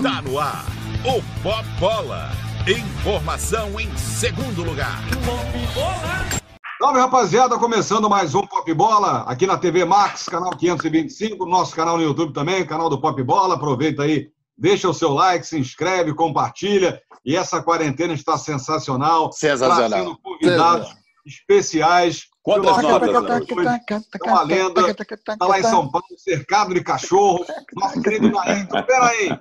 Tá no ar, o Pop Bola. Informação em segundo lugar. Salve, rapaziada, começando mais um Pop Bola aqui na TV Max, canal 525, nosso canal no YouTube também, canal do Pop Bola. Aproveita aí, deixa o seu like, se inscreve, compartilha. E essa quarentena está sensacional. Sensacional. Trazendo convidados especiais. Quantas notas, hoje É uma lenda, está lá em São Paulo, cercado de cachorro. Nosso querido. Então, peraí.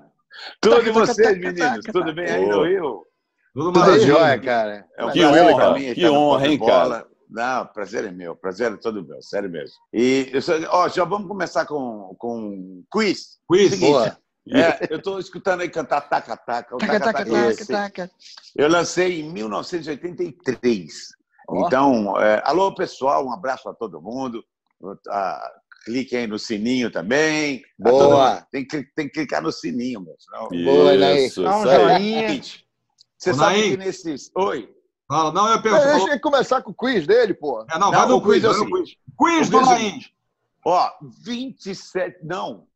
Tudo e vocês, meninos? Tudo bem aí no Rio? Tudo Tudo maravilha. jóia, cara. É um Que prazer honra, pra mim que honra, hein, cara? Não, prazer é meu, prazer é todo meu, sério mesmo. E eu sou- ó, já vamos começar com, com quiz. Quiz. Seguinte, Boa. é, eu estou escutando aí cantar Taca Taca. O Taca. Eu lancei em 1983. Então, é, alô pessoal, um abraço a todo mundo. Ah, clique aí no sininho também. A Boa. Tem que, tem que clicar no sininho, meu. senão- Boa. Isso, Dá um joinha. Você sabe Naim. que nesses. Oi. Fala, não, eu pergunto. Deixa ele começar com o quiz dele, pô. É, não, Não, vai no quiz quiz, é seguinte. quiz. Quiz do é seguinte. Ó, 27. Não.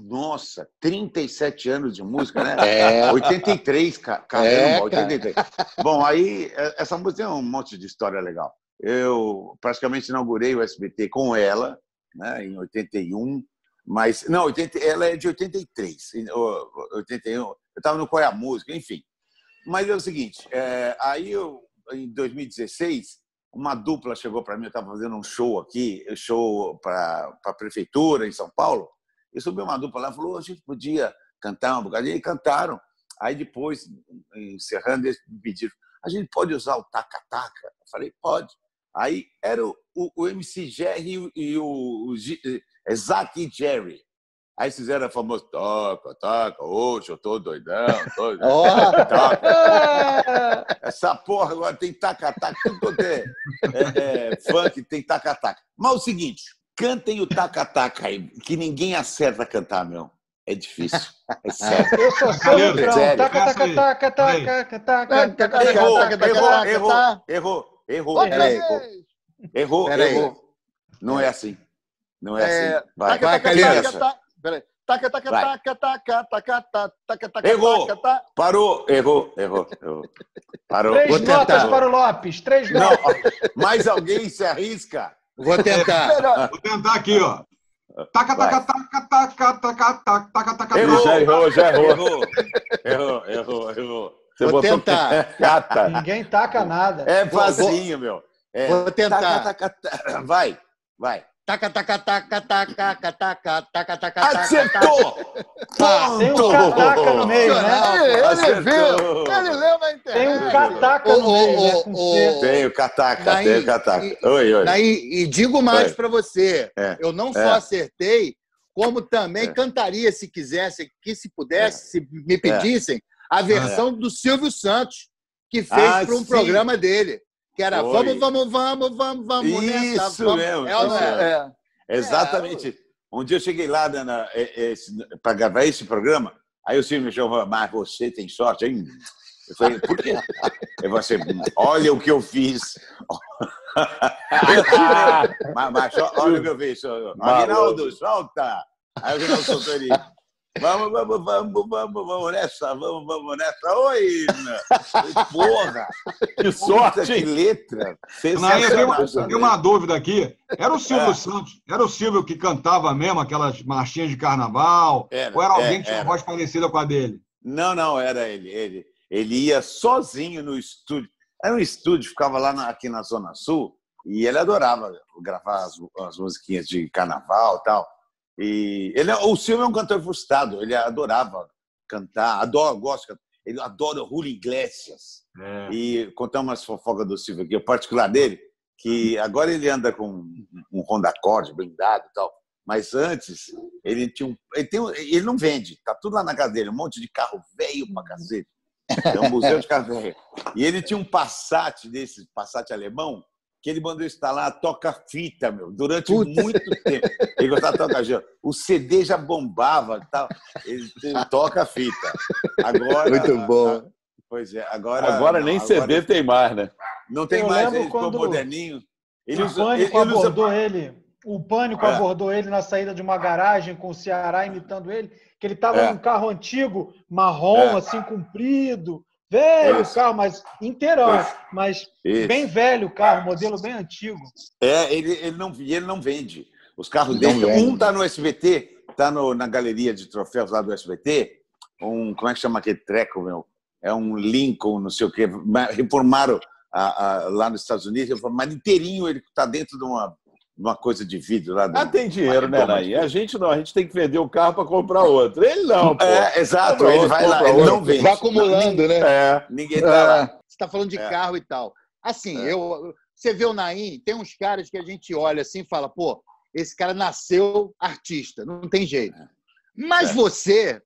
Nossa, 37 anos de música, né? É. 83, ca- caramba, É, cara. 83. Bom, aí, é, essa música tem um monte de história legal. Eu praticamente inaugurei o SBT com ela, né, em 81, mas. Não, 80, ela é de 83. em- ô, 81, eu estava no Qual é a Música, enfim. Mas é o seguinte, é, aí eu, em 2016, uma dupla chegou para mim, eu estava fazendo um show aqui, show para a prefeitura em São Paulo, e subiu uma dupla lá e falou: a gente podia cantar um bocadinho, e cantaram. Aí depois, encerrando, eles me pediram: a gente pode usar o taca-taca? Eu falei: pode. Aí era o, o, o MC Jerry e o, o, Zack e Jerry. Aí fizeram a famosa toca, toca, hoje eu tô doidão, tô. Toca. Essa porra agora tem taca-taca, tudo quanto é, é, é, funk tem taca-taca. Mas o seguinte, cantem o taca-taca aí, que ninguém acerta a cantar, meu. É difícil. É sério. Eu sou Galera, sangrão. sério. Taca, taca, taca, taca, taca, Errou, taca, taca, errou, errou, errou, errou, errou, errou. Não é assim. Não é É, assim. Vai, vai, Calheiros. taca, taca. Peraí. Taca, taca, taca, taca, taca, taca, taca, Errou. Parou, errou, errou, errou. Parou. Três notas para o Lopes. Três Não, notas. mais alguém se arrisca? Vou tentar. Melhor. Vou tentar aqui, ó. Taca, taca, taca, taca, taca, taca, taca, taca, taca. errou, já errou. Errou, errou, errou. Você Vou botou tentar. Cata. Ninguém taca nada. É facinho, meu. É. Vou tentar. Taca, taca, taca. Vai, vai. Taca, taca, taca, taca, taca, taca, taca, taca. taca Acertou! Ponto! Tem um cataca no meio, né? Ele viu, ele leu na internet. Tem um cataca no meio. Né, tem o cataca, tem o cataca. Oi, oi. E digo mais para você, é, eu não é. só acertei, como também é. cantaria se quisesse, que se pudesse, se me pedissem, a versão do Silvio Santos, que ah, fez para um programa dele que era Foi. vamos, vamos, vamos, vamos, vamos nessa. Isso vamos. mesmo, É, isso é? É. Exatamente. Um dia eu cheguei lá para gravar esse programa, aí o Silvio me chamou, mas você tem sorte, hein? Eu falei, por quê? Eu falei assim, olha o que eu fiz. mas, mas só- olha o que eu fiz. Aguinaldo, solta! Aí o Aguinaldo soltou ele. Vamos, vamos, vamos, vamos, vamos nessa, vamos, vamos nessa. Oi. Porra! Que Puta, que letra! Naim, eu tenho eu tenho uma dúvida aqui. Era o Silvio É. Santos? Era o Silvio que cantava mesmo aquelas marchinhas de carnaval? Era, ou era alguém é, que tinha voz parecida com a dele? Não, não, era ele. Ele, ele ia sozinho no estúdio. Era um estúdio, ficava lá na- aqui na Zona Sul, e ele adorava gravar as, as musiquinhas de carnaval e tal. E ele, é- o Silvio é um cantor frustrado, ele adorava cantar, adora, gosta, ele adora o Julio Iglesias. É. E contar umas fofocas do Silvio aqui, o particular dele, que agora ele anda com um Honda Accord blindado e tal. Mas antes, ele tinha um. Ele, tem ele não vende, tá tudo lá na casa dele, um monte de carro velho pra cacete. É um museu de carro velho. E ele tinha um Passat desse, Passat alemão, que ele mandou instalar toca-fita, meu, durante Puta. muito tempo. Ele gostava de tocar fita. O CD já bombava e tal. Ele toca-fita. Agora. Muito bom. Pois é, agora. Agora não, nem agora CD tem mais, né? Não tem Eu mais, ele ficou quando moderninho. Ele o usa, Pânico ele usa- abordou ele. O Pânico É. abordou ele na saída de uma garagem com o Ceará imitando ele, que ele estava É. num carro antigo, marrom, É. assim, comprido, velho o carro, mas inteirão, mas Isso. bem velho o carro, modelo bem antigo. É, ele, ele, não, e ele não vende. Os carros dele. Um tá no SBT, tá no, na galeria de troféus lá do SBT. Um, como é que chama aquele treco, meu? É um Lincoln, não sei o quê. Reformaram a- a- lá nos Estados Unidos, reformaram inteirinho, ele tá dentro de uma, de uma coisa de vidro lá. Ah, tem dinheiro, né, Naí? A gente não, a gente tem que vender o carro para comprar outro. Ele não, pô. É, exato, ele outro, vai lá, ele não vende. Vai acumulando, né? É. Ninguém tá lá. Ah, Você está falando de É. carro e tal. Assim, É. eu, você vê o Naim, tem uns caras que a gente olha assim e fala, pô, esse cara nasceu artista, não tem jeito. Mas É. você,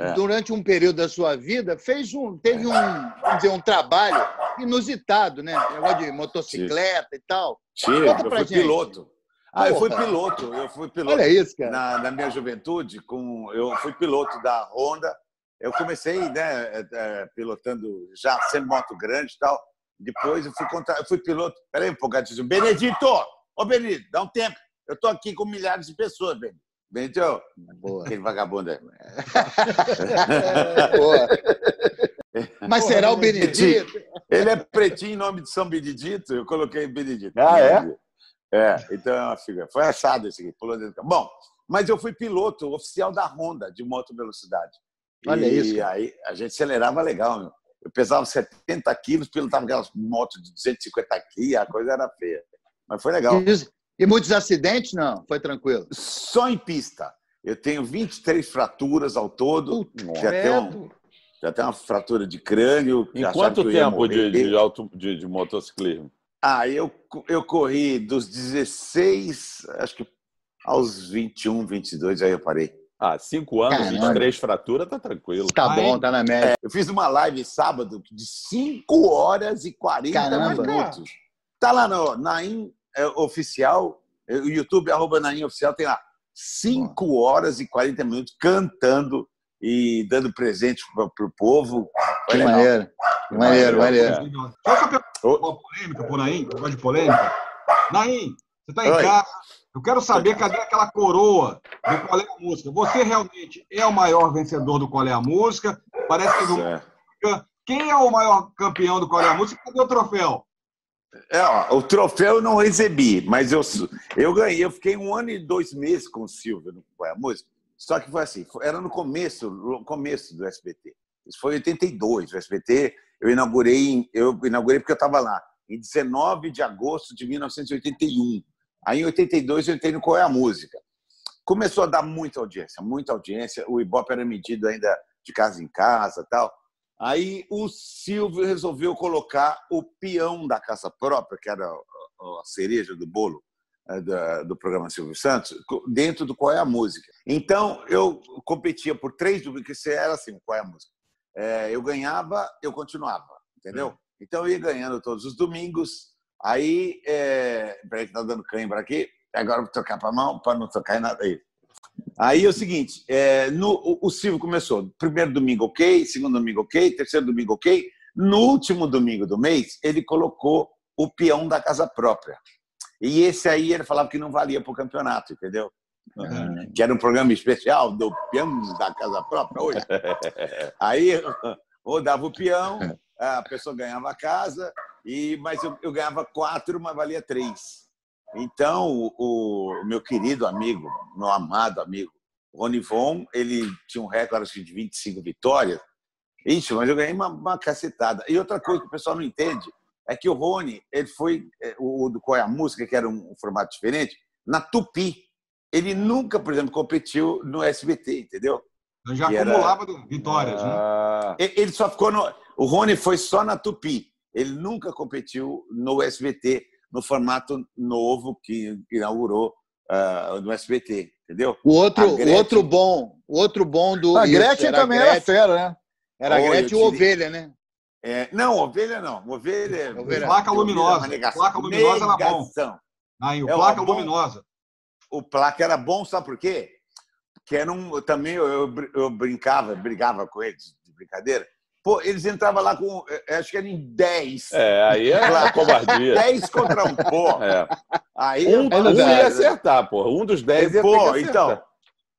É. durante um período da sua vida, fez um, teve um, vamos dizer, um trabalho inusitado, né? Negócio de motocicleta e tal. Tira, Conta eu fui gente. piloto. Ah, eu fui Porra. piloto, eu fui piloto. Olha isso, cara. na, na minha juventude, com, eu fui piloto da Honda. Eu comecei né, é, é, pilotando já sendo moto grande e tal. Depois eu fui contra, eu fui piloto. Peraí um pouco. Benedito! Ô, Benedito, dá um tempo. Eu estou aqui com milhares de pessoas, Benedito. Benedito, Boa. aquele vagabundo aí. Boa. Mas será o Benedito? Ele é pretinho em nome de São Benedito, eu coloquei Benedito. Ah, é? É, então é uma figura. Foi achado esse aqui, pulou dentro do carro. Bom, mas eu fui piloto oficial da Honda de moto velocidade. Olha e isso, cara. aí a gente acelerava legal, meu. Eu pesava 70 quilos, pilotava aquelas motos de 250 quilos, a coisa era feia. Mas foi legal. E, e muitos acidentes? Não, foi tranquilo. Só em pista. Eu tenho 23 fraturas ao todo. Já tem, um, já tem uma fratura de crânio. Em quanto tempo de, de, auto, de, de motociclismo? Ah, eu, eu corri dos 16, acho que aos 21, 22, aí eu parei. Ah, cinco anos, Caramba. 23 fraturas, tá tranquilo. Tá Aí- bom, tá na média. Eu fiz uma live sábado de 5 horas e 40 Caramba. minutos. Tá lá no Naim é, Oficial, é, o YouTube, arroba Naim Oficial, tem lá 5 horas e 40 minutos cantando e dando presente pro, pro povo. Que maneiro. Que maneiro, maneiro. Só pra perguntar uma polêmica Naim, que eu gosto de polêmica. Naim, você tá em Oi. casa. Eu quero saber cadê aquela coroa do Qual é a Música. Você realmente é o maior vencedor do Qual é a Música. Parece que. É. quem é o maior campeão do Qual é a Música? Cadê o troféu? É, ó, o troféu eu não recebi, mas eu, eu ganhei. Eu fiquei um ano e dois meses com o Silvio no Qual é a Música. Só que foi assim, era no começo, no começo do SBT. Isso foi em 82. O SBT eu inaugurei, eu inaugurei porque eu estava lá, em 19 de agosto de 1981. Aí em 82 eu entrei no Qual é a Música. Começou a dar muita audiência, muita audiência. O Ibope era medido ainda de casa em casa tal. Aí o Silvio resolveu colocar o peão da casa própria, que era a cereja do bolo da- do programa Silvio Santos, dentro do Qual é a Música. Então, eu competia por três domingos, que você era assim, Qual é a Música? Eh, Eu ganhava, eu continuava, entendeu? Então, eu ia ganhando todos os domingos. Aí, é... peraí que tá dando cãibra aqui. Agora vou tocar para a mão, para não tocar em nada aí. Aí é o seguinte, é, no, o, o Silvio começou, primeiro domingo ok, segundo domingo ok, terceiro domingo ok. No último domingo do mês, ele colocou o peão da casa própria. E esse aí ele falava que não valia para o campeonato, entendeu? Que era um programa especial do peão da casa própria hoje. Aí ou dava o peão, a pessoa ganhava a casa, e, mas eu, eu ganhava quatro, mas valia três. Então, o, o meu querido amigo, meu amado amigo, Rony Von, ele tinha um recorde de 25 vitórias. Ixi, mas eu ganhei uma, uma cacetada. E outra coisa que o pessoal não entende é que o Rony, ele foi, eh, o, do Qual é a Música, que era um, um formato diferente, na Tupi. Ele nunca, por exemplo, competiu no SBT, entendeu? Eu já Que era- acumulava vitórias, né? Ah, E- Ele só ficou no. O Rony foi só na Tupi. Ele nunca competiu no SBT, no formato novo que inaugurou ah, no SBT, entendeu? O outro, A o Gretchen- outro bom, o outro bom do. A isso, Gretchen também era fera, né? Era a eu Gretchen e tirei- o Ovelha, né? É, não, ovelha não. Ovelha. Ovelha. Placa luminosa. Placa luminosa era bom. Aí, o É, placa bom. luminosa. O placa era bom, sabe por quê? Porque era um, também eu, eu, eu brincava, brigava com eles de brincadeira. Pô, eles entravam lá com, eh, acho que era em 10. É, aí é Placa. covardia. 10 contra um, pô. É. Aí Um, um ia acertar, porra. Um dos dez ia ter que Pô, acertar. então,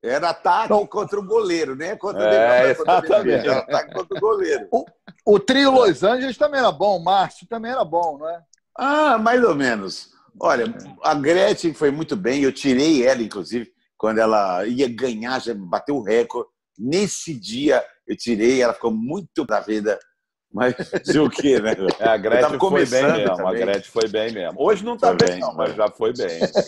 era ataque contra o goleiro, né? Contra É, o exatamente. Era ataque contra o goleiro. O trio Los Angeles também era bom, o Márcio também era bom, não é? Ah, mais ou menos. Olha, a Gretchen foi muito bem. Eu tirei ela, inclusive, quando ela ia ganhar, já bateu o recorde. Nesse dia eu tirei, ela ficou muito da vida. Mas fazer o quê, né? É, a Gretchen foi bem mesmo. A. Gretchen foi bem mesmo. Hoje não tá Foi bem, bem, não, mas já foi bem. Gretchen.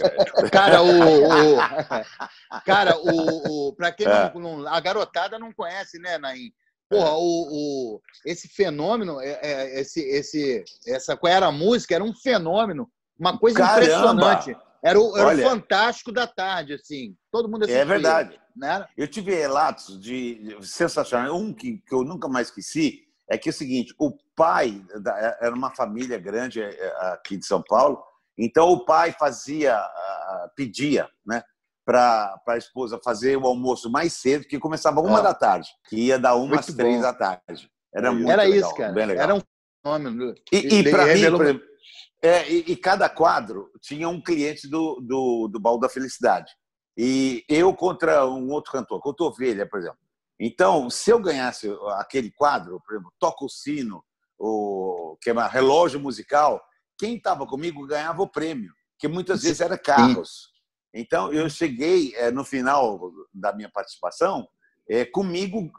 Cara, o. o- cara, o. o pra quem É. não, A garotada não conhece, né, Naim? Porra, o, o, esse fenômeno, é, é, esse, esse, essa qual era a música, era um fenômeno, uma coisa Caramba! impressionante. Era o, era o Olha. fantástico da tarde, assim. Todo mundo assistia. É verdade. Né? Eu tive relatos de sensacionais. Um que, que eu nunca mais esqueci é que é o seguinte: o pai da- era uma família grande eh, aqui de São Paulo, então o pai fazia, pedia, né, para a esposa fazer o almoço mais cedo, que começava uma Ah. da tarde, que ia dar uma às três da tarde. Era muito Era legal, isso, cara. Era um fenômeno. E, e para mim, é, e, e cada quadro tinha um cliente do, do, do Baú da Felicidade. E eu contra um outro cantor, contra Ovelha, por exemplo. Então, se eu ganhasse aquele quadro, por exemplo, Toca o Sino, o, que é uma relógio musical, quem estava comigo ganhava o prêmio, que muitas vezes era carros. Então, eu cheguei, eh, no final da minha participação, eh, comigo,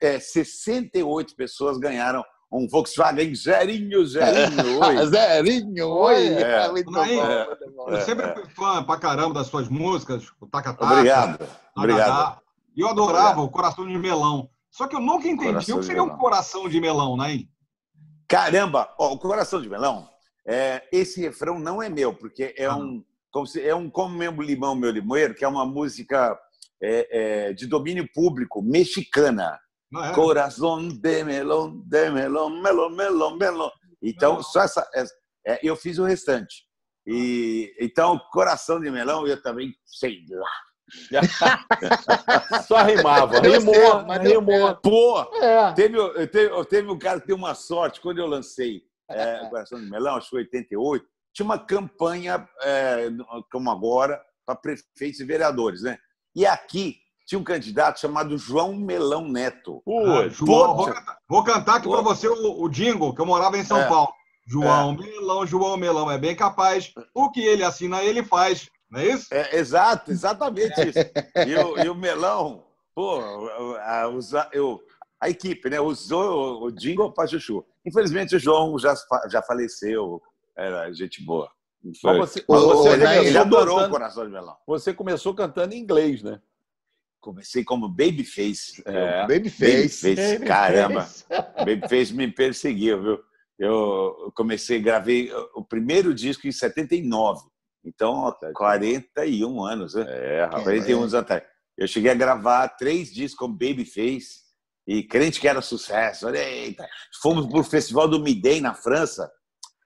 eh, 68 pessoas ganharam um Volkswagen zerinho, zerinho. oi. Zerinho, oi. É. Muito bom. Eu É, sempre é. fui fã pra caramba das suas músicas, o Taca Taca. Obrigado. Tagadá. Obrigado. E eu adorava o Coração de Melão. Só que eu nunca entendi Coração o que seria um coração de melão, Naim. Caramba, ó, o coração de melão, é, esse refrão não é meu, porque é um como se, é um como meu limão meu limoeiro, que é uma música é, é, de domínio público mexicana. Não é? Coração de melão, de melão, melão, melão, melão. Então só essa, essa- é, eu fiz o restante. E então coração de melão eu também sei lá. Só rimava. Rimou, rimou. certo. Pô, É. Teve, eu teve, eu teve um cara que deu uma sorte quando eu lancei é, o Coração de Melão, acho que foi 88. Tinha uma campanha, é, como agora, para prefeitos e vereadores, né? E aqui tinha um candidato chamado João Melão Neto. Ah, Putz, João, vou, cantar, vou cantar aqui Pô. pra você o, o jingle, que eu morava em São É. Paulo. João Melão, João Melão é bem capaz. O que ele assina, ele faz. Não é isso? É, exato, exatamente isso. E o, e o Melão, pô, a, usa- eu, a equipe né, usou o, o jingle para Chuchu. Infelizmente, o João já, já faleceu, era gente boa. Mas você, mas você ô, ele, adorou o cantando, Coração de Melão. você começou cantando em inglês, né? Comecei como Babyface. É. Babyface. Babyface, caramba. Babyface me perseguiu, viu? Eu comecei, gravei o primeiro disco em 79. Então, há 41 anos, né? É, rapaz. 41 anos atrás. Eu cheguei a gravar três discos como Babyface e crente que era sucesso. Olha, Eita. Fomos pro Festival do Midem na França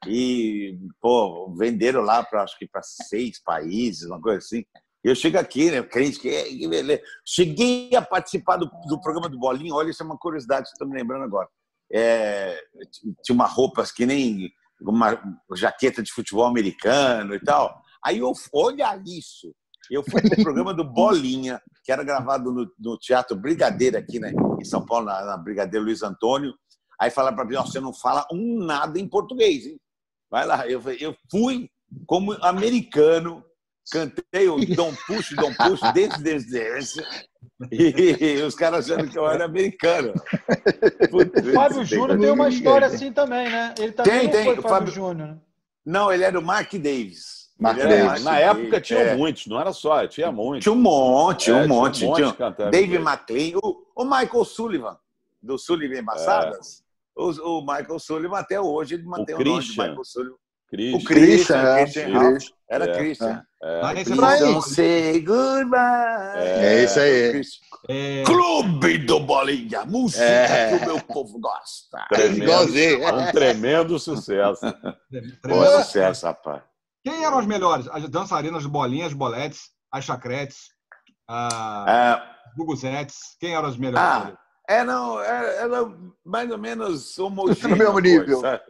e, pô, venderam lá para acho que para seis países, uma coisa assim. Eu chego aqui, né, crente que, beleza. Cheguei a participar do, do programa do Bolinho. Olha, isso é uma curiosidade estou me lembrando agora. É, tinha uma roupa que nem uma jaqueta de futebol americano e tal. Aí eu, olha isso. Eu fui pro programa do Bolinha, que era gravado no, no Teatro Brigadeiro aqui né, em São Paulo, na, na Brigadeiro Luiz Antônio. Aí falaram para mim, "Ó, você não fala um nada em português, hein? Vai lá. Eu, eu fui como americano, cantei o Dom Puxo, Dom Puxo, desde, desde, desde. E os caras achando que eu era americano. Putz, O Fábio tem- Júnior tem uma história assim também, né? Ele também Tem, não tem. foi O Fábio, Fábio- Júnior. né? Não, ele era o Mark Davis. Mark o Davis. Na época tinha é. muitos, não era só, tinha muitos. Tinha um monte, É, um tinha um monte. monte Tinha inglês. McLean, o, o Michael Sullivan, do Sullivan Embaçadas. O, o Michael Sullivan, até hoje, ele mantém o, nome de. Michael Sullivan. Christian. O Christian, é, Christian. Era É. Christian. É, Don't say goodbye. É isso aí. Christian. É, Clube do Bolinha, música É. que o meu povo gosta. Tremendo. Um tremendo sucesso. Pô, é sucesso, rapaz. Quem eram as melhores? As dançarinas de bolinhas, boletes, as chacretes, as Ah, guguzetes. Quem eram as melhores? Ah, é, não, é, era mais ou menos homogênea. No mesmo nível. coisa?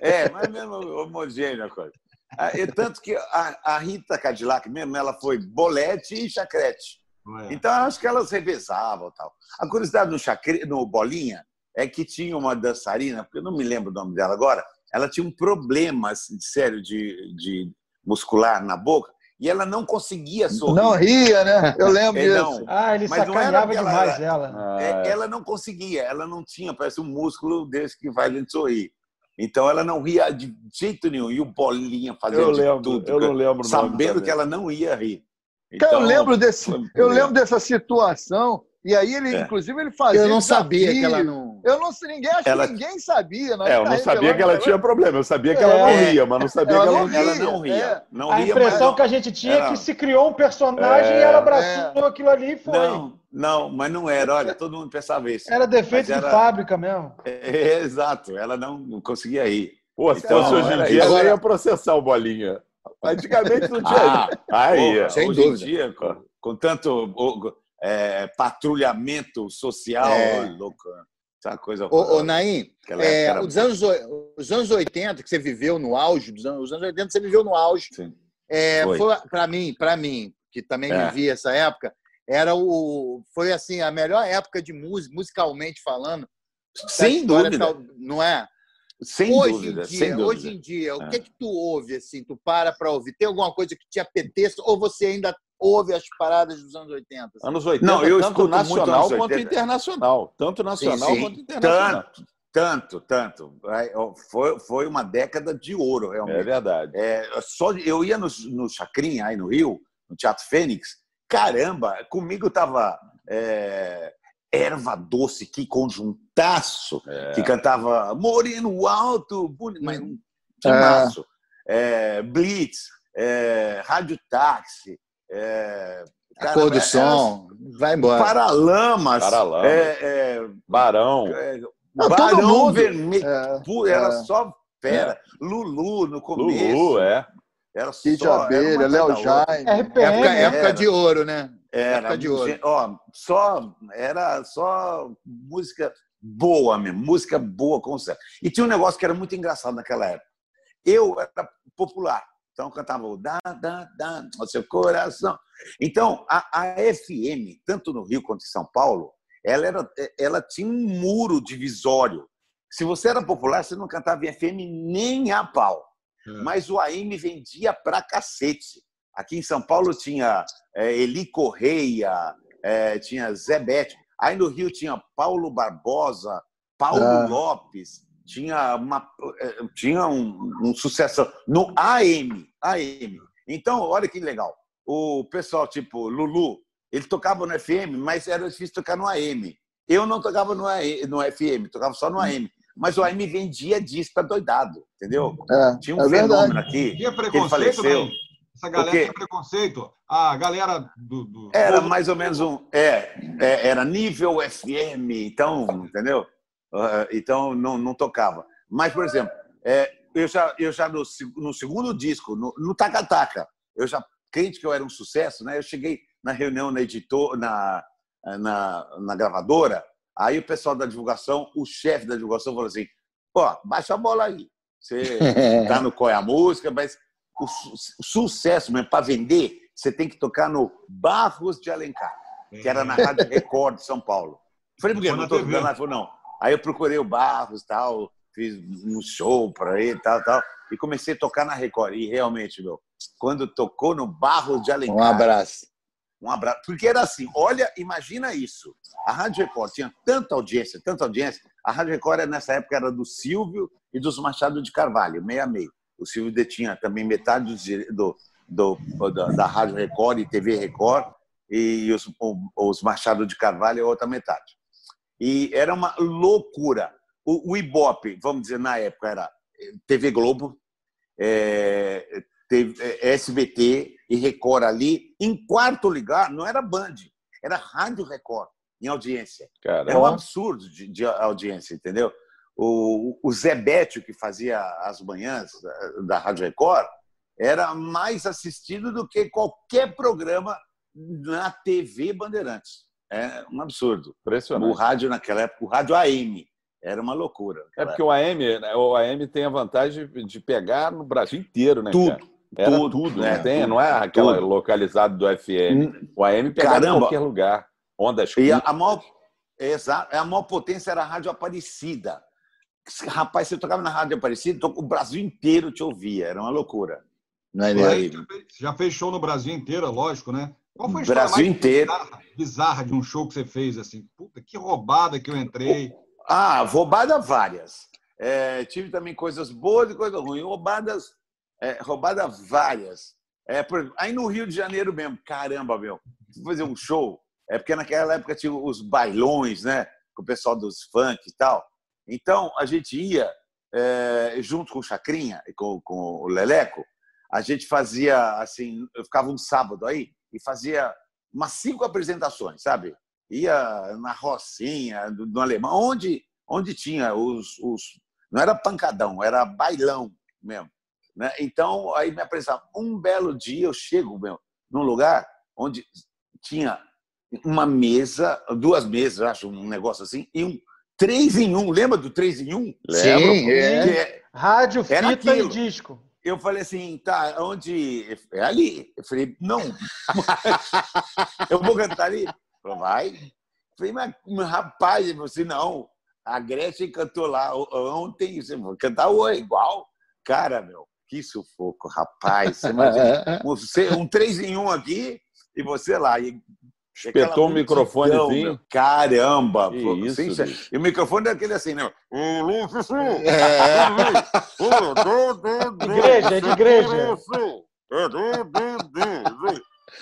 É, mais ou menos homogênea a coisa. Ah, E tanto que a, a Rita Cadillac mesmo, ela foi bolete e chacrete. É? Então, acho que elas revezavam e tal. A curiosidade no, chacre, no Bolinha é que tinha uma dançarina, porque eu não me lembro o nome dela agora, ela tinha um problema assim, sério de, de muscular na boca e ela não conseguia sorrir. Não ria, né? Eu lembro É, disso. não. Ah, ele Mas sacaneava que ela demais era- ela. É, ela não conseguia, ela não tinha, parece um músculo desse que faz a gente sorrir. Então ela não ria de jeito nenhum. E o Bolinha fazendo lembro, tudo, eu não lembro sabendo que ela não ia rir. Cara, eu Então, lembro desse, eu lembro dessa situação. E aí ele, É. inclusive, ele fazia. Eu não sabia desafio. que ela não. Eu não sei, ninguém, acho Ela- que ninguém sabia. Nós É, eu tá não sabia revelando que ela agora. tinha problema. Eu sabia que ela não É. ria, mas não sabia Ela que ela não não Ela ria, não ria. é. Não A ria, impressão mas que a gente tinha é era- que se criou um personagem É. e ela abraçou aquilo ali e foi. não, não, mas não era. Olha, todo mundo pensava isso. Era defeito Mas de era- fábrica mesmo. É, exato, ela não conseguia rir. Pô, se Então, fosse hoje em era dia, ela ia processar o Bolinha. Antigamente não tinha. Ah, aí, Pô, sem hoje em dia, com, com tanto é, patrulhamento social, É. louco, essa coisa. Ô, ô Naim, é, era- os, anos, os anos 80, que você viveu no auge, dos anos, os anos 80 você viveu no auge. Sim. É, Foi. foi para mim, para mim, que também É. vivi essa época, era o foi assim a melhor época de música, musicalmente falando. Sem dúvida. tal- não é? Sem hoje dúvida, em dia, sem dúvida. hoje em dia, o É. que que tu ouve assim? Tu para para ouvir? Tem alguma coisa que te apeteça ou você ainda ouve as paradas dos anos 80? assim? Anos 80, Não, eu tanto nacional quanto 80. internacional. Tanto nacional sim. quanto internacional. Tanto, tanto, tanto. Foi, foi uma década de ouro, realmente. É verdade. É, só eu ia no, no Chacrinha, aí no Rio, no Teatro Fênix. Caramba, comigo tava é, Erva Doce, que conjuntaço, É. que cantava Moreno Alto, bonito, mas um É. timaço. É, Blitz, é, Rádio Táxi, é, A cor do era- som, vai embora. Paralamas, Paralamas. é, é, Barão. é, Não, todo Barão mundo. Vermelho, É, era é. só fera. Lulu no começo. Lulu, é. Era Kid só, uma Abelha, Léo. Jaime. RPM, Época, né? época de ouro, né? Era, Época de ouro. gente, ó, só, era só música boa mesmo, música boa, com certeza. E tinha um negócio que era muito engraçado naquela época. Eu era popular, então cantava o da, da, da, o seu coração. Então, a, a FM, tanto no Rio quanto em São Paulo, ela, era, ela tinha um muro divisório. Se você era popular, você não cantava em FM nem a pau. Mas o AM vendia pra cacete. Aqui em São Paulo tinha é, Eli Correia, é, tinha Zé Bete. Aí no Rio tinha Paulo Barbosa, Paulo Ah. Lopes, tinha, uma, é, tinha um, um sucesso no AM, AM. Então, olha que legal. O pessoal tipo Lulu, ele tocava no FM, mas era difícil tocar no AM. Eu não tocava no, AM, no FM, tocava só no AM. Mas o AM vendia disco pra doidado, entendeu? É, Tinha um é fenômeno verdade. aqui. Tinha que ele preconceito, faleceu. né? Essa galera tinha preconceito. A galera do. do- Era mais ou menos um. É, é, era nível FM, então, entendeu? Ah, então não, não tocava. Mas, por exemplo, é, eu já, eu já no, no segundo disco, no, no Taca Taca, eu já, crente que eu era um sucesso, né? Eu cheguei na reunião na editor, na, na, na gravadora, aí o pessoal da divulgação, o chefe da divulgação falou assim: pô, baixa a bola aí. Você tá no Qual é a Música, mas o su- sucesso mesmo, para vender, você tem que tocar no Barros de Alencar, que era na Rádio Record de São Paulo. Falei, por quê? Não tocando lá? Ele falou, não. Aí eu procurei o Barros tal, fiz um show para ele tal, tal, e comecei a tocar na Record. E realmente, meu, quando tocou no Barros de Alencar. Um abraço. Um abraço. Porque era assim, olha, imagina isso. A Rádio Record tinha tanta audiência, tanta audiência. A Rádio Record, nessa época, era do Silvio e dos Machado de Carvalho, meio a meio. O Silvio detinha também metade do, do, da, da Rádio Record e TV Record, e os, os Machado de Carvalho a outra metade. E era uma loucura. O, o Ibope, vamos dizer, na época, era TV Globo, é, teve é, SBT e Record ali. Em quarto lugar, não era Band, era Rádio Record em audiência. Caramba. É um absurdo de, de audiência, entendeu? O, o Zé Bétio, que fazia as manhãs da Rádio Record, era mais assistido do que qualquer programa na TV Bandeirantes. É um absurdo. Impressionante. O rádio naquela época, o rádio AM, era uma loucura. É porque o AM, né, o AM tem a vantagem de pegar no Brasil inteiro, né? Tudo. Cara? Era Tudo, tudo, né? não, tem, Tudo. não é aquela Tudo. localizado do FM. O AM pegava em qualquer lugar. Ondas E a, a maior, exato, a maior potência era a Rádio Aparecida. Rapaz, você tocava na Rádio Aparecida, o Brasil inteiro te ouvia. Era uma loucura. Não é mesmo? já fez- Já fez show no Brasil inteiro, lógico, né? Qual foi a história Brasil mais inteiro. Bizarra, bizarra de um show que você fez, assim? Puta, que roubada que eu entrei. Ah, roubada várias. É, tive também coisas boas e coisas ruins. Roubadas, é, roubada várias. É, por aí no Rio de Janeiro mesmo, caramba, meu, fazer um show. É porque naquela época tinha os bailões, né? Com o pessoal dos funk e tal. Então a gente ia é, junto com o Chacrinha e com, com o Leleco. A gente fazia assim, eu ficava um sábado aí e fazia umas cinco apresentações, sabe? Ia na Rocinha, do- no Alemão, onde, onde tinha os, os. Não era pancadão, era bailão mesmo. Né? Então, aí me apresentava. Um belo dia eu chego meu, num lugar onde tinha uma mesa, duas mesas, acho, um negócio assim, e um três em um. Lembra do três em um? Sim, é. É- Rádio, fita e disco. Eu falei assim, tá, onde? É ali. Eu falei, não. eu vou cantar ali? Falou, vai. Eu falei, mas rapaz, assim, não. A Gretchen cantou lá ontem, você vai cantar hoje, igual. Cara, meu, que sufoco, rapaz. Você imagina, você, um três em um aqui e você lá. E, Espetou o microfonezinho. meu. Caramba! Pô, isso, e o microfone é aquele assim, né? Igreja, é de igreja.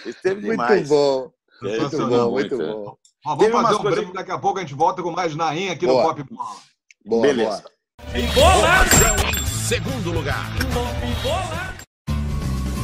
Esteve Muito demais. bom. É, Muito bom, muito muito. bom. Ó, vamos fazer um break, daqui a pouco a gente volta com mais Naim aqui Boa. no Pop Bola. Boa, Beleza. boa. Informação em segundo lugar.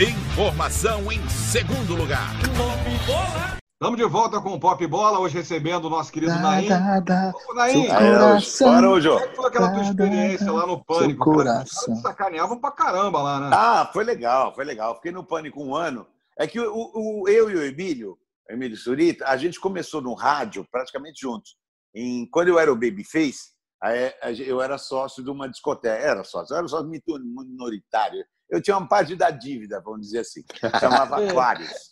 Informação em segundo lugar. Estamos de volta com o Pop Bola, hoje recebendo o nosso querido Naim. Ô, Naim. Bora, Araújo. como é que foi aquela tua experiência lá no Pânico? Seu coração. Os caras sacaneavam pra caramba lá, né? Ah, foi legal, foi legal. Fiquei no Pânico um ano. É que o, o- eu e o Emílio, o Emílio Surita, a gente começou no rádio praticamente juntos. Em, quando eu era o Babyface, eu era sócio de uma discoteca. Era sócio, eu era sócio minoritário. Eu tinha uma parte da dívida, vamos dizer assim. Chamava Aquários.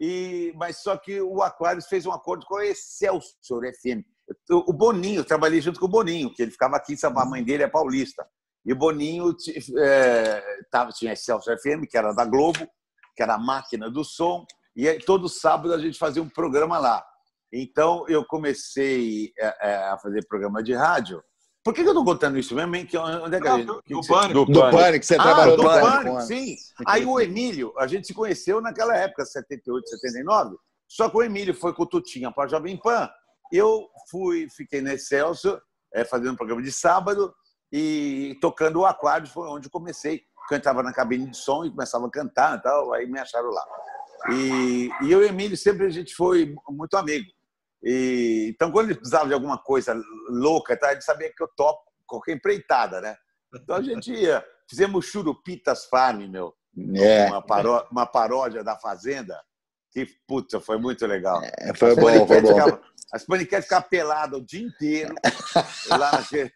E, mas só que o Aquários fez um acordo com a Excelsior FM. O Boninho, eu trabalhei junto com o Boninho, que ele ficava aqui, a mãe dele é paulista. E o Boninho é, tava, tinha a Excelsior FM, que era da Globo, que era a máquina do som, e aí, todo sábado a gente fazia um programa lá. Então eu comecei é, é, a fazer programa de rádio. Por que que eu estou contando isso mesmo? hein? Que, onde é que, Ah, a gente- do- que do que você- Pânico. Do Pânico, você ah, trabalhou do Pânico, Pânico. sim. Aí o Emílio, a gente se conheceu naquela época, 78, 79. Só que o Emílio foi com o Tutinha para a Jovem Pan. Eu fui, fiquei na Excelsior, é, fazendo um programa de sábado e tocando o Aquário, foi onde eu comecei. Cantava na cabine de som e começava a cantar e tal, aí me acharam lá. E, e eu e o Emílio sempre a gente foi muito amigo. E, então, quando ele precisava de alguma coisa louca, tá, ele sabia que eu topo qualquer empreitada, né? Então a gente ia. Fizemos Churupitas Farm, meu. É. Uma, paró- uma paródia da Fazenda. Que, puta, foi muito legal. É, foi As bom, foi bom. ficavam- As paniquetes ficavam peladas o dia inteiro. lá naquele,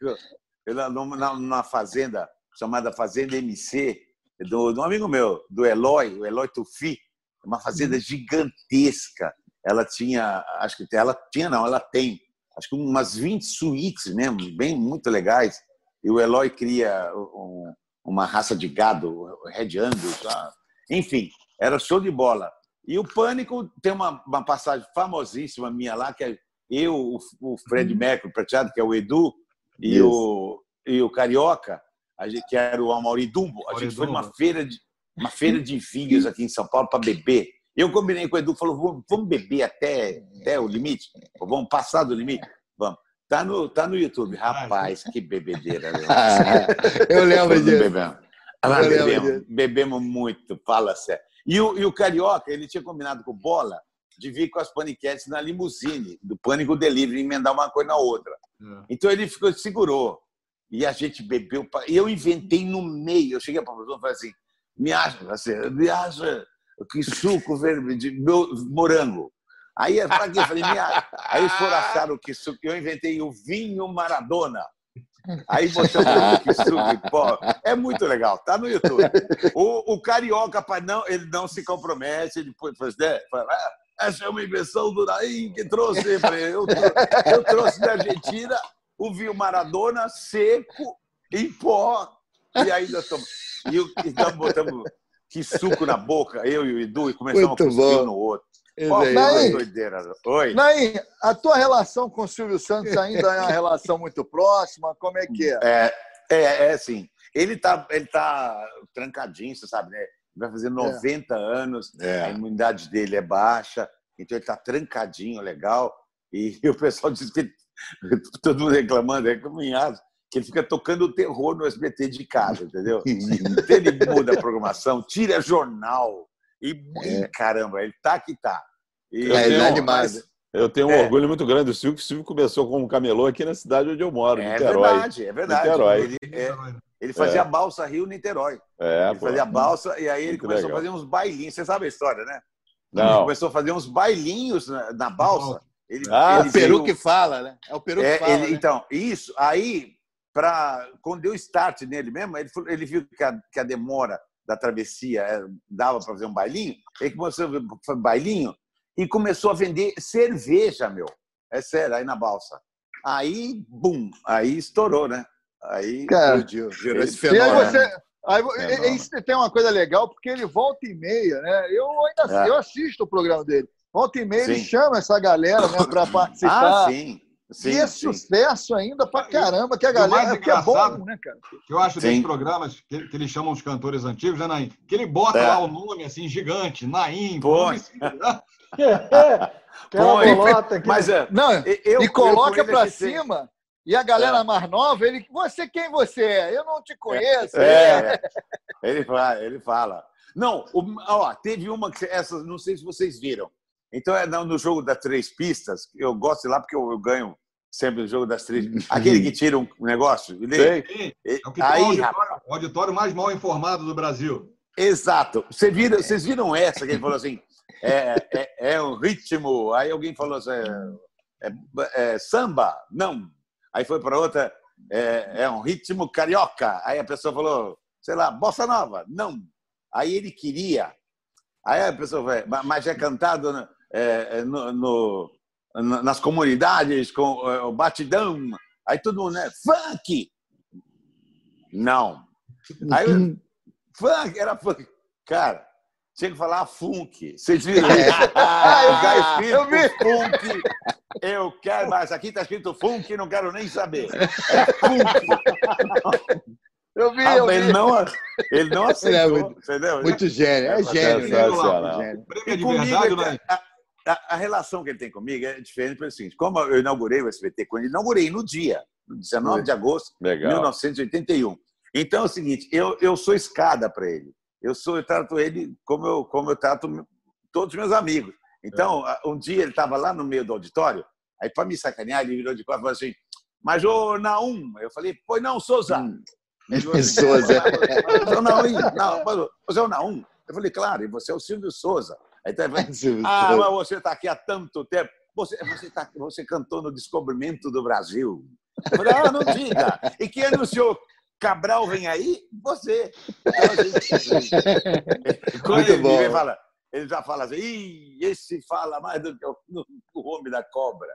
lá numa, na- numa fazenda chamada Fazenda MC, do, de um amigo meu, do Eloy, o Eloy Tufi. Uma fazenda gigantesca. Ela tinha, acho que ela tinha, não, ela tem, acho que umas 20 suítes mesmo, bem, muito legais. e o Eloy cria um- uma raça de gado, o Red Angus, tá? enfim, era show de bola. E o Pânico tem uma, uma passagem famosíssima minha lá, que é eu, o, o Fred Mercury prateado, que é o Edu, e Isso. o, e o Carioca, a gente, que era o Amaury Dumbo. A gente foi numa feira de, uma feira de vinhos aqui em São Paulo para beber. Eu combinei com o Edu, falou, vamos, vamos beber até, até o limite? Vamos passar do limite? Vamos. Tá no, tá no YouTube. Rapaz, que bebedeira. Eu lembro disso. bebemos. Ah, bebemos, bebemos muito, fala sério. E o, e o Carioca, ele tinha combinado com o Bola de vir com as paniquetes na limusine, do Pânico Delivery, emendar uma coisa na outra. Então ele ficou, segurou. E a gente bebeu. E eu inventei no meio. Eu cheguei para a professora e falei assim: me acha, assim, me acha que suco verde de meu- morango. Aí? Eu falei, me acha. Aí eles foram achar o que suco. Eu inventei o vinho Maradona. Aí que suco pó. É muito legal, tá no YouTube. O, o carioca, pai, não, ele não se compromete, ele foi, né, fala, "Ah, essa é uma invenção do Naim que trouxe. Eu, eu, trou- eu trouxe da Argentina o vinho Maradona seco, em pó, e aí nós tomamos. E, e nós botamos que suco na boca, eu e o Edu, e começamos Muito a cuspir um no outro. Naim, doideira. Oi. Naim, a tua relação com o Silvio Santos ainda é uma relação muito próxima? Como é que é? É, é, é assim. Ele tá, ele tá trancadinho, você sabe, né? Vai fazer 90 anos, a imunidade dele é baixa, então ele tá trancadinho, legal. E o pessoal diz que todo mundo reclamando, é Asa, que ele fica tocando o terror no SBT de casa, entendeu? Então ele muda a programação, tira jornal. E, e, caramba, ele tá que tá. E, Eu tenho- não, mas- Eu tenho um É. orgulho muito grande do Silvio, que o Silvio começou como camelô aqui na cidade onde eu moro, É Niterói. verdade, é verdade. Niterói. Ele, é- ele fazia É. a balsa Rio-Niterói. É, ele pô. fazia a balsa e aí ele Muito começou legal. a fazer uns bailinhos. Você sabe a história, né? Não. Ele começou a fazer uns bailinhos na, na balsa. Ele, Ah, ele o Peru veio- que fala, né? É o Peru que é, fala. ele- né? Então, isso. Aí, pra, quando deu start nele mesmo, ele, falou- ele viu que a, que a demora da travessia é, dava para fazer um bailinho. Ele começou a fazer um bailinho e começou a vender cerveja, meu. É sério, aí na balsa. Aí, bum, aí estourou, né? Aí Cara, explodiu, virou esse E aí fenômeno. você. Aí, Fenômeno. e- e tem uma coisa legal, porque ele volta e meia, né? Eu ainda É. eu assisto o programa dele. Volta e meia ele Sim. chama essa galera né, para participar. Ah, sim. Sim, e é sim. sucesso ainda pra caramba, que a galera que é bom, né, cara? que eu acho Sim. desses programas que, que eles chamam os cantores antigos, né, Naim? Que ele bota É. lá o nome assim, gigante, Naim. Põe. nome assim, né? Aquela Põe. bolota que Mas, é, Não, eu- e coloca ele pra a gente tem- cima. E a galera É. mais nova, ele. Você quem você é? Eu não te conheço. É, ele fala, ele fala. Não, o- ó, teve uma que essas não sei se vocês viram. Então é no no jogo das três pistas. Eu gosto de ir lá porque eu, eu ganho sempre no jogo das três. Aquele que tira um negócio. Sim, É o, que tem o Aí, auditório, o auditório mais mal informado do Brasil. exato. Você vira, vocês viram essa que ele falou assim? É, é, é um ritmo. Aí alguém falou assim, é, é- é samba? Não. Aí foi para outra. É, é um ritmo carioca. Aí a pessoa falou, sei lá, bossa nova? Não. Aí ele queria. Aí a pessoa falou, "Mas- é cantado no- é, é, no- no- na- nas comunidades com é, o batidão. Aí todo mundo, né? Funk! Não. Aí eu- funk, era funk. Cara, tinha que falar funk. Vocês viram isso? Ah, Tá eu escrito vi, eu vi. funk. Eu quero, mas aqui está escrito funk, não quero nem saber. É funk. Eu vi, Ah, eu mas vi. ele não, ele não aceitou, Ele é muito- entendeu? Muito gênio. É gênio, né? Gênio. Prêmio E de comigo, verdade, ele- Naim. a, a- a relação que ele tem comigo é diferente pelo seguinte: como eu inaugurei o SBT, quando eu inaugurei no dia, no 19 de agosto de Legal. 1981. Então é o seguinte: eu, eu sou escada para ele. Eu, sou, eu trato ele como eu, como eu trato todos os meus amigos. Então, a- um dia ele estava lá no meio do auditório, aí para me sacanear, ele virou de costas e falou assim: Mas ô Naum, eu falei: Pois não, Souza. Ele falou assim, Souza. "Mas, ô, Naum, não, mas, você é o Naum? Eu falei: Claro, e você é o Silvio Souza. Tá, ah, mas você está aqui há tanto tempo. Você, você, tá, você cantou no Descobrimento do Brasil. Ah, não diga. E quem anunciou Cabral vem aí? Você. Então, gente- Quando Muito ele bom. vem fala, ele já fala assim, Ih, esse fala mais do que o, o homem da cobra.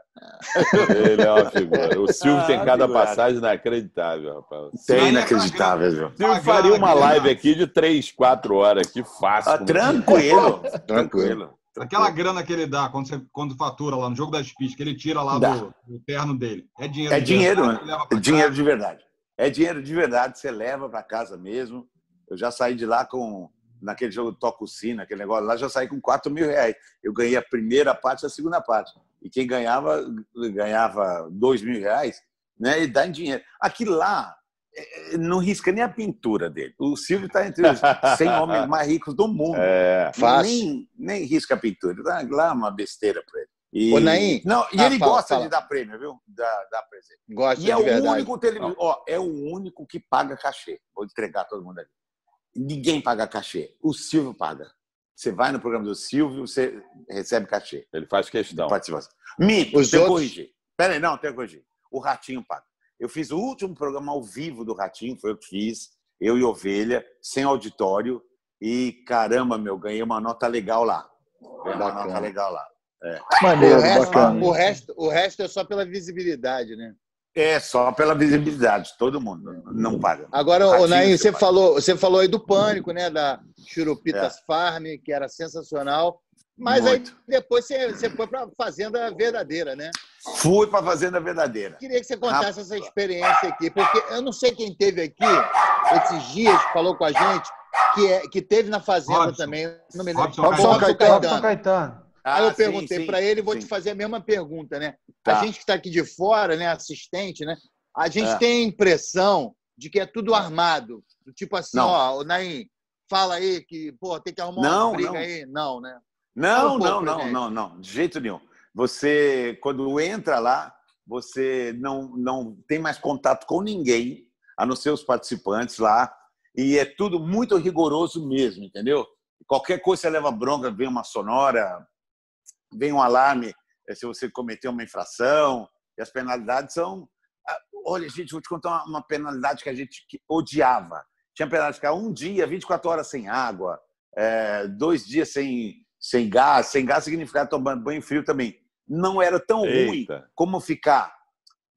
Ele é uma figura. O Silvio tem Ah, cada figurado. passagem inacreditável, rapaz. Tem inacreditável, viu? O Silvio faria uma live aqui de três, quatro horas aqui, fácil. Ah, tranquilo, tranquilo. Aquela grana que ele dá quando, você, quando fatura lá no jogo das pistas, que ele tira lá do, do terno dele. É dinheiro. É dinheiro, né? É dinheiro casa. de verdade. É dinheiro de verdade, você leva para casa mesmo. Eu já saí de lá com, naquele jogo Toco Sino, aquele negócio lá, já saí com 4 mil reais. Eu ganhei a primeira parte e a segunda parte. E quem ganhava, ganhava 2 mil reais, né? E dá em dinheiro. Aqui lá, eh, não risca nem a pintura dele. O Silvio está entre os 100 homens mais ricos do mundo. É. Fácil. Nem, nem risca a pintura. Lá- Lá é uma besteira para ele. E, Ô, Naim, não, e ah, ele fala, gosta fala. de dar prêmio, viu? Da, da presente. Gosta E é o verdade. único televisor. Ó, é o único que paga cachê. Vou entregar todo mundo ali. Ninguém paga cachê. O Silvio paga. Você vai no programa do Silvio, você recebe cachê. Ele faz questão. Participação. Mito, Os tem outros- corrigir. Peraí, não, tem que corrigir. O Ratinho paga. Eu fiz o último programa ao vivo do Ratinho, foi eu que fiz, eu e Ovelha, sem auditório. E caramba, meu, ganhei uma nota legal lá. Ganhei uma Bacana. nota legal lá. É. O Maneiro, resto, bacana. o, resto, o resto é só pela visibilidade, né? É só pela visibilidade, todo mundo não paga. Agora, Naim, você paga. falou, você falou aí do pânico, né? Da Churupitas É. Farm, que era sensacional. Mas Muito. aí depois você, você foi para Fazenda Verdadeira, né? Fui para Fazenda Verdadeira. Queria que você contasse essa experiência aqui, porque eu não sei quem teve aqui esses dias, falou com a gente, que, é, que teve na Fazenda Robson. também. Não me lembro. Robson Robson Caetano. Robson Caetano. Aí eu Ah, perguntei para ele, vou sim. te fazer a mesma pergunta, né? Tá. A gente que está aqui de fora, né, assistente, né? A gente É. tem a impressão de que é tudo armado. Do Tipo assim, Não. ó, o Naim, fala aí que, pô, tem que arrumar Não, uma briga não. aí. Não, né? Não, um não, não, não, não, de jeito nenhum. Você, quando entra lá, você não, não tem mais contato com ninguém, a não ser os participantes lá, e é tudo muito rigoroso mesmo, entendeu? Qualquer coisa você leva bronca, vem uma sonora, vem um alarme eh, se você cometeu uma infração, e as penalidades são. Ah, Olha, gente, vou te contar uma- uma penalidade que a gente odiava. Tinha penalidade de ficar um dia, 24 horas sem água, eh, dois dias sem, sem gás. Sem gás significava tomando banho frio também. Não era tão ruim Eita. como ficar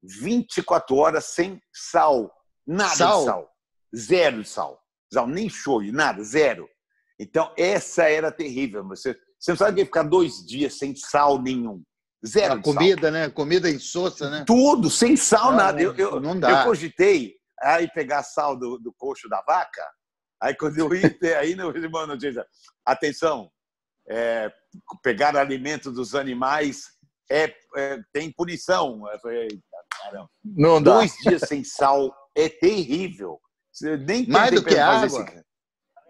24 horas sem sal. Nada Sal? de sal. Zero de sal. Sal, nem shoyu, nada, zero. Então, essa era terrível. Você, você não sabe o que ficar dois dias sem sal nenhum. Zero A de sal. comida, né? Comida insossa, né? Tudo, sem sal, Não, nada. não, Eu, eu, não dá. eu cogitei aí pegar sal do, do coxo da vaca. Aí quando eu ia aí no irmão notícia, atenção, é, pegar alimento dos animais é, é, tem punição. Eu falei, "Eita, caramba. Não dá. Dois dias sem sal é terrível. Você nem Mais do que água? esse-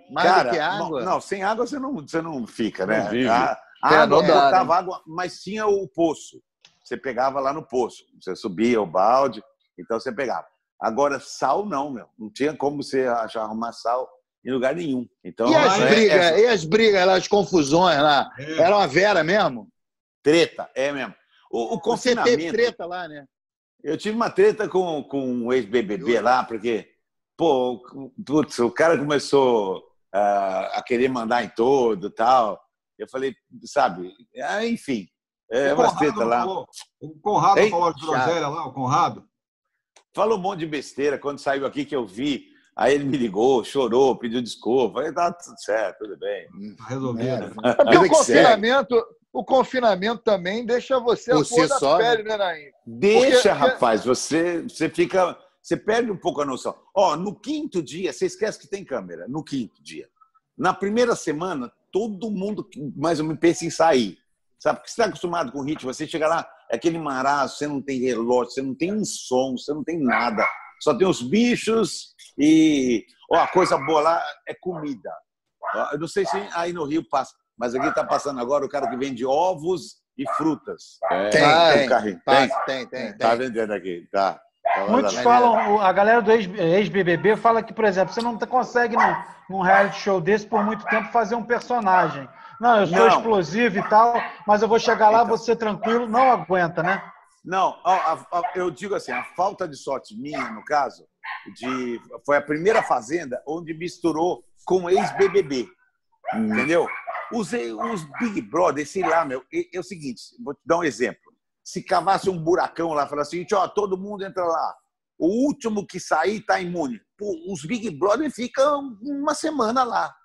Mais Cara, do que água? Não, não, sem água você não, você não fica, né? Não vive. A, a É, água não dá, botava né? água, mas tinha o poço. Você pegava lá no poço. Você subia o balde, então você pegava. Agora, sal não, meu. Não tinha como você achar arrumar sal em lugar nenhum. Então, E as é- brigas, é e as brigas, lá, as confusões lá? É. Era uma vera mesmo? treta, é mesmo. O, o Você teve confinamento. treta lá, né? Eu tive uma treta com, com um ex-BBB lá, porque, pô, putz, o cara começou ah, a querer mandar em todo tal. Eu falei, sabe, ah, enfim, é Conrado treta lá. falou? O Conrado Hein? falou de groselha lá, o Conrado. Falou um monte de besteira. Quando saiu aqui que eu vi, aí ele me ligou, chorou, pediu desculpa. Falei, tá tudo certo, tudo bem. Tá resolvido. É? É porque o confinamento, o confinamento também deixa você Por a flor da só, né? pele, né, Naim? Deixa, Porque- rapaz, você, você fica. Você perde um pouco a noção. Ó, no quinto dia, você esquece que tem câmera, no quinto dia. Na primeira semana, todo mundo mais ou menos pensa em sair. Sabe? Porque você está acostumado com o ritmo, você chega lá, é aquele marasmo, você não tem relógio, você não tem um som, você não tem nada. Só tem os bichos e. Ó, a coisa boa lá é comida. Eu não sei se aí no Rio passa, mas aqui está passando agora o cara que vende ovos e frutas. É. Tem, Ah, tem. Passa, tem, tem, tem. Tá vendendo aqui, tá. Tá Muitos tá falam, a galera do ex- ex-BBB fala que, por exemplo, você não consegue num, num reality show desse por muito tempo fazer um personagem. Não, eu sou Não. explosivo e tal, mas eu vou chegar lá, Então. ser tranquilo, não aguenta, né? Não, a- a- a- eu digo assim, a falta de sorte minha, no caso, de, foi a primeira fazenda onde misturou com ex-BBB, entendeu? Os, os Big Brother, sei lá, meu, é, é o seguinte, vou te dar um exemplo. Se cavasse um buracão lá, falasse seguinte, ó, todo mundo entra lá. O último que sair está imune. Pô, os Big Brother ficam uma semana lá.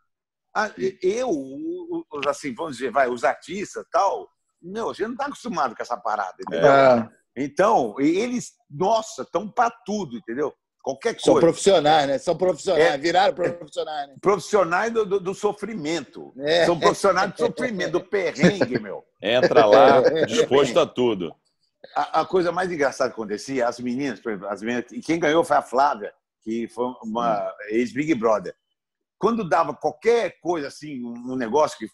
Ah, Eu, os, assim, vamos dizer, vai, os artistas tal, meu, a gente não está acostumado com essa parada, entendeu? É. Então, eles, nossa, estão para tudo, entendeu? Qualquer coisa. São profissionais, né? São profissionais, É. viraram profissionais, né? Profissionais do, do- do sofrimento. É. São profissionais do sofrimento, do perrengue, meu. Entra lá, disposto a tudo. A, a coisa mais engraçada que acontecia, as meninas, por exemplo, as meninas, e quem ganhou foi a Flávia, que foi uma ex-Big Brother. Quando dava qualquer coisa assim, um um negócio que.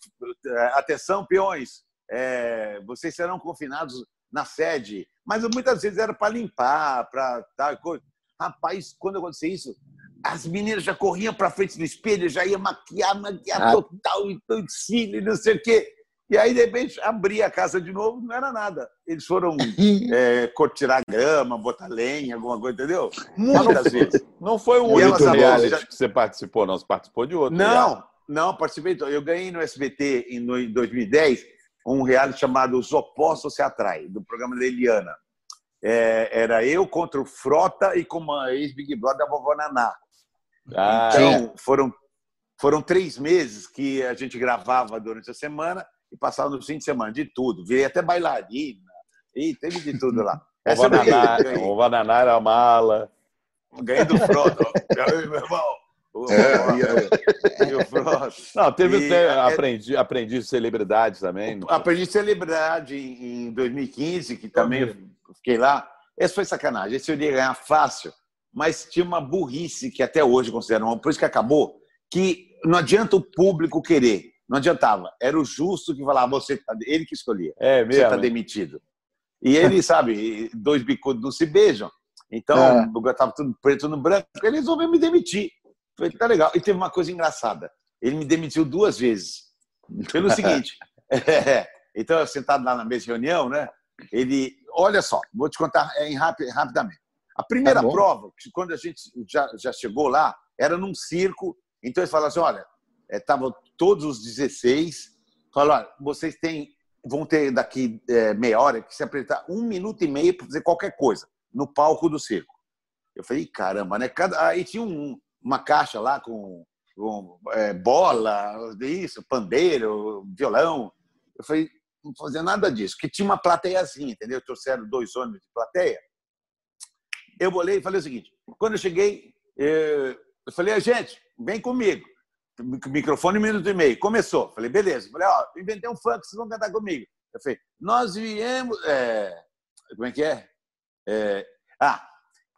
Atenção, peões, é, vocês serão confinados na sede. Mas muitas vezes era para limpar, para tal coisa. Rapaz, quando acontecia isso, as meninas já corriam para frente do espelho, já ia maquiar, maquiar Ah. total, e cílio, não sei o quê. E aí, de repente, abria a casa de novo, não era nada. Eles foram é, grama, botar lenha, alguma coisa, entendeu? Muitas vezes. Não foi elas único reality já- que você participou, não. Você participou de outro. Não, não, participei. Eu ganhei no SBT em 2010 um reality chamado Os Opostos Se Atraem, do programa da Eliana. É, era eu contra o Frota e com uma ex-Big Brother da vovó Naná. Ah, então, foram, foram três meses que a gente gravava durante a semana e passava no fim de semana, de tudo. Virei até bailarina, e teve de tudo lá. Essa ganhei, Bananá, ganhei. o Bananá era mala. Ganhei do Frota. Meu irmão. O- É, o Frota. Não, teve E, até é, aprendi, aprendi celebridades também. Aprendi celebridade em 2015, que também eu fiquei lá. Esse foi sacanagem. Esse eu iria ganhar fácil, mas tinha uma burrice que até hoje considero uma, por isso que acabou, que não adianta o público querer. Não adiantava. Era o justo que falava, você tá- ele que escolhia. É Você está mesmo. demitido. E ele, sabe, dois bicudos não se beijam. Então, É. eu estava tudo preto no branco, ele resolveu me demitir. Falei, tá legal. E teve uma coisa engraçada. Ele me demitiu duas vezes. Pelo seguinte. é, então, eu sentado lá na mesa de reunião, né? Ele, olha só, vou te contar em rapi- rapidamente. A primeira Tá prova, quando a gente já, já chegou lá, era num circo. Então, ele falou assim: olha, estavam todos os 16. Falou: olha, vocês têm, vão ter daqui é, meia hora que se apresentar um minuto e meio para fazer qualquer coisa no palco do circo. Eu falei, caramba, né? Cada... Aí tinha um- uma caixa lá com, com, é, bola, isso, pandeiro, violão. Eu falei, não fazer nada disso, porque tinha uma plateiazinha, entendeu? Trouxeram dois ônibus de plateia. Eu olhei e falei o seguinte: quando eu cheguei, eu falei, "Ah, gente, vem comigo. Microfone, minuto e meio. Começou. Falei, beleza. Falei, ó, inventei um funk, vocês vão cantar comigo. Eu falei, nós viemos. é, Como é que é? É, Ah,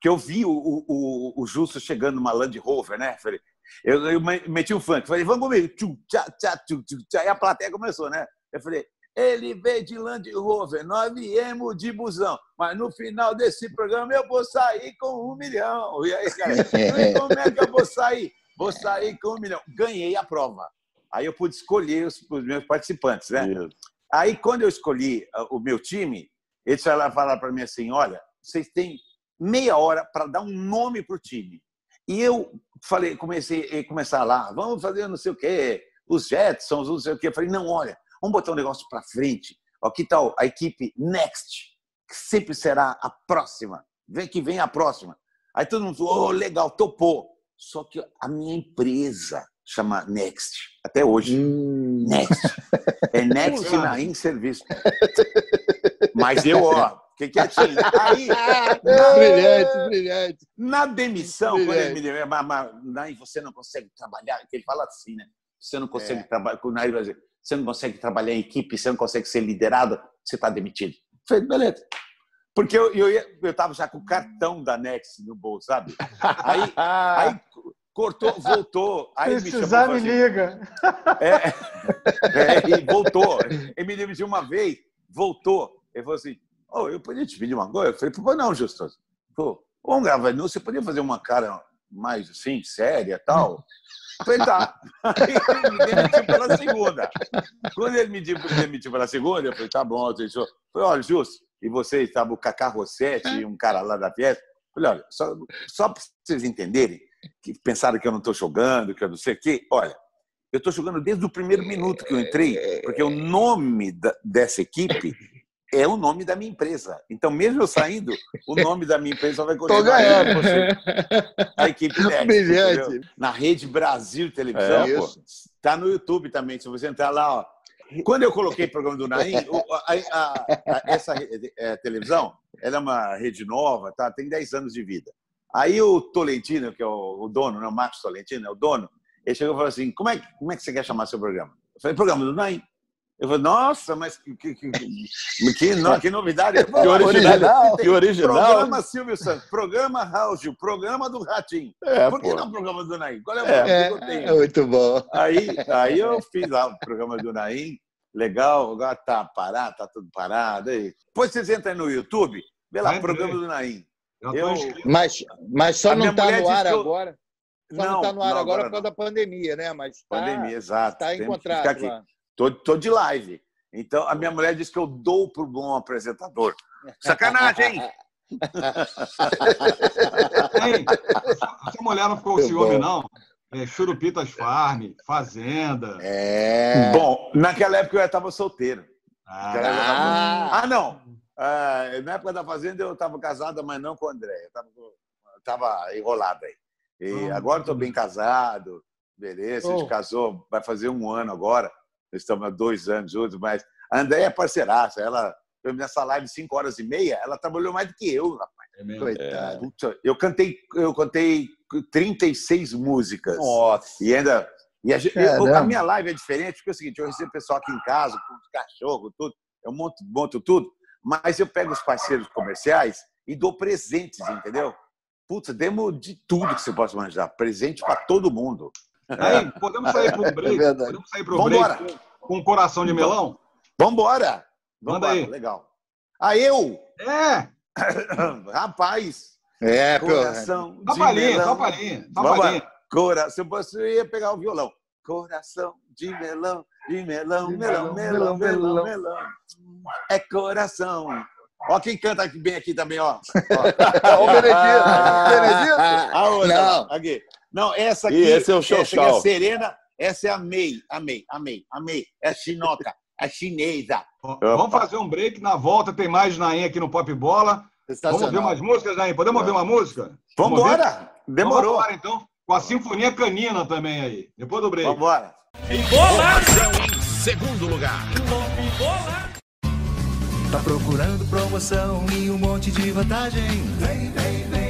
porque eu vi o, o, o- Justo chegando numa Land Rover, né? Falei, eu, eu me- meti um funk. Falei, vamos comigo. Tchum, tchá, tchá, tchum, tchum, tchá. E a plateia começou, né? Eu falei, ele veio de Land Rover, nós viemos de busão. Mas no final desse programa eu vou sair com um milhão. E aí, cara, e como é que eu vou sair? Vou sair com um milhão. Ganhei a prova. Aí eu pude escolher os, os meus participantes, né? Aí, quando eu escolhi ah, o meu time, eles falaram para mim assim: olha, vocês têm meia hora para dar um nome para o time. E eu falei, comecei a começar lá, vamos fazer não sei o quê, os Jetsons, não sei o quê. Eu falei, não, olha, vamos botar um negócio para frente. Ó, que tal a equipe Next, que sempre será a próxima. Vem que vem a próxima. Aí todo mundo falou, oh, legal, topou. Só que a minha empresa chama Next, até hoje. Next. É Next na em serviço. Mas eu, ó, fiquei quietinho. Aí, na, Brilhante, brilhante. na demissão, quando Brilhante. ele me deu, você não consegue trabalhar, que ele fala assim, né? Você não consegue trabalhar, vai dizer, você não consegue trabalhar em equipe, você não consegue ser liderado, você está demitido. Eu Falei, beleza. Porque eu eu ia- eu estava já com o cartão da Next no bolso, sabe? Aí, aí cortou, voltou. Aí me chamou Precisar, falou me assim, liga. é, e voltou. Ele me demitiu uma vez, voltou. Ele falou assim: oh, eu podia te pedir uma coisa? Eu falei, pô, não, Justo. Pô, vamos gravar nu, você podia fazer uma cara mais assim, séria e tal? Eu falei, tá. Aí ele me demitiu pela segunda. Quando ele me demitiu pela segunda, eu falei, tá bom, eu falei, olha, Justo, e você estava o Cacá Rossetti e um cara lá da Fiesta. Eu falei, olha, só, só para vocês entenderem, que pensaram que eu não estou jogando, que eu não sei o quê, olha, Eu estou jogando desde o primeiro minuto que eu entrei, porque o nome da- dessa equipe é o nome da minha empresa. Então, mesmo eu saindo, o nome da minha empresa vai continuar. ganhando. ser A equipe Next, Brilhante. entendeu? Na Rede Brasil Televisão, É, pô. Tá no YouTube também. Se você entrar lá, ó. Quando eu coloquei o programa do Naim, a- a- a- essa é, televisão, ela é uma rede nova, tá? tem 10 anos de vida. Aí o Tolentino, que é o, o dono, né? o Marcos Tolentino, é o dono, ele chegou e falou assim: como é, que- como é que você quer chamar seu programa? Eu falei: programa do Naim. Eu falei: nossa, mas que, que, que, que, no- que novidade. Eu falei, Que original. Que original. Programa Silvio Santos, programa Raul Gil, programa do Ratinho. É, Por que pô. não programa do Naim? Qual é o É. programa que eu É, tenho? é muito bom. Aí, aí eu fiz lá o programa do Naim, legal, agora tá parado, tá tudo parado. Aí. Depois vocês entram no YouTube, vê lá, programa do Naim. Eu-. Mas, mas só não está no ar eu- agora. Só não está no ar não, agora por não. causa da pandemia, né? Mas tá, Pandemia, exato. Que encontrado aqui. lá. Tô, tô de live. Então, a minha mulher disse que eu dou pro bom apresentador. Sacanagem, hein? A sua mulher não ficou ciúme, bom. não? É, Churupitas Farm, Fazenda. É. Bom, naquela época eu estava solteiro. Ah, tava- Ah, Ah, não. Ah, na época da Fazenda eu estava casada, mas não com o André. Eu estava enrolado aí. E Ah. agora estou bem casado, beleza. A gente Oh. casou, vai fazer um ano agora. Estamos há dois anos juntos, mas a André é parceiraça. Ela, nessa live de cinco horas e meia, ela trabalhou mais do que eu, rapaz. é mesmo. coitado. Puta, Eu cantei, eu cantei 36 músicas. Nossa. E ainda. E a, gente- eu- a minha live é diferente, porque é o seguinte: eu recebo pessoal aqui em casa, com os cachorros, tudo, eu monto, monto tudo, mas eu pego os parceiros comerciais e dou presentes, entendeu? Putz, demos de tudo que você possa imaginar. Presente para todo mundo. Hein, podemos sair para um break? É podemos sair para Vambora. break com, com um coração de melão? Vambora! Manda Vambora, aí. Legal. Ah, eu? É! Rapaz, É, pô. coração Só de palhinha, melão. só palhinha. Só Vambora. palhinha. Coração, você ia pegar o violão. Coração de melão, de melão, melão, melão, melão, melão. É coração. Ó quem canta bem aqui também, ó. Ó, o Benedito. Benedito? A outra, Não. aqui. Não, essa aqui. Esse é o essa aqui é Xoxau. a Serena, essa é a Mei. A Mei, a Mei, a Mei. É a chinoca, a chinesa. Vamos fazer um break. Na volta tem mais Naim aqui no Pop Bola. Vamos ouvir umas músicas, Naim? Podemos ouvir uma música? Vamos? Vambora! Demorou. Vamos embora, então. Com a Sinfonia Canina também aí. Depois do break. Vambora. Informação em segundo lugar. Tá procurando promoção e um monte de vantagem? Vem, vem, vem,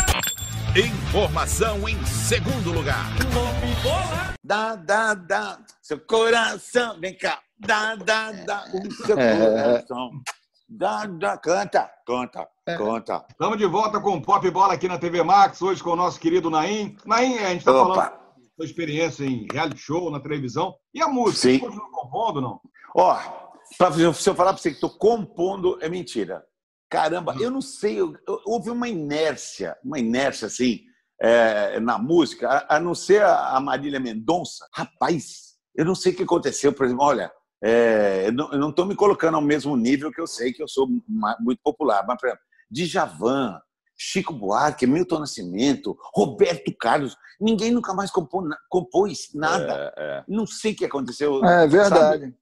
Informação em segundo lugar. Dá, dá, dá. Seu coração, vem cá. Dá, dá, dá. O seu É. coração. Dá, dá. Canta, canta, canta. Estamos de volta com o Pop Bola aqui na TV Max, hoje com o nosse querido Naim. Naim, a gente está falando da sua experiência em reality show, na televisão. E a música? Sim. Você continua compondo, não? Ó, pra- se eu falar pra você que estou compondo, é mentira. Caramba, eu não sei, eu- eu- houve uma inércia, uma inércia assim, é, na música, a, a não ser a, Marília Mendonça. Rapaz, eu não sei o que aconteceu. Por exemplo, olha, é, eu não- estou me colocando ao mesmo nível que eu sei que eu sou muito popular, mas, por exemplo, Djavan, Chico Buarque, Milton Nascimento, Roberto Carlos, ninguém nunca mais compô- compôs nada. É, é. Não sei o que aconteceu. É sabe? verdade.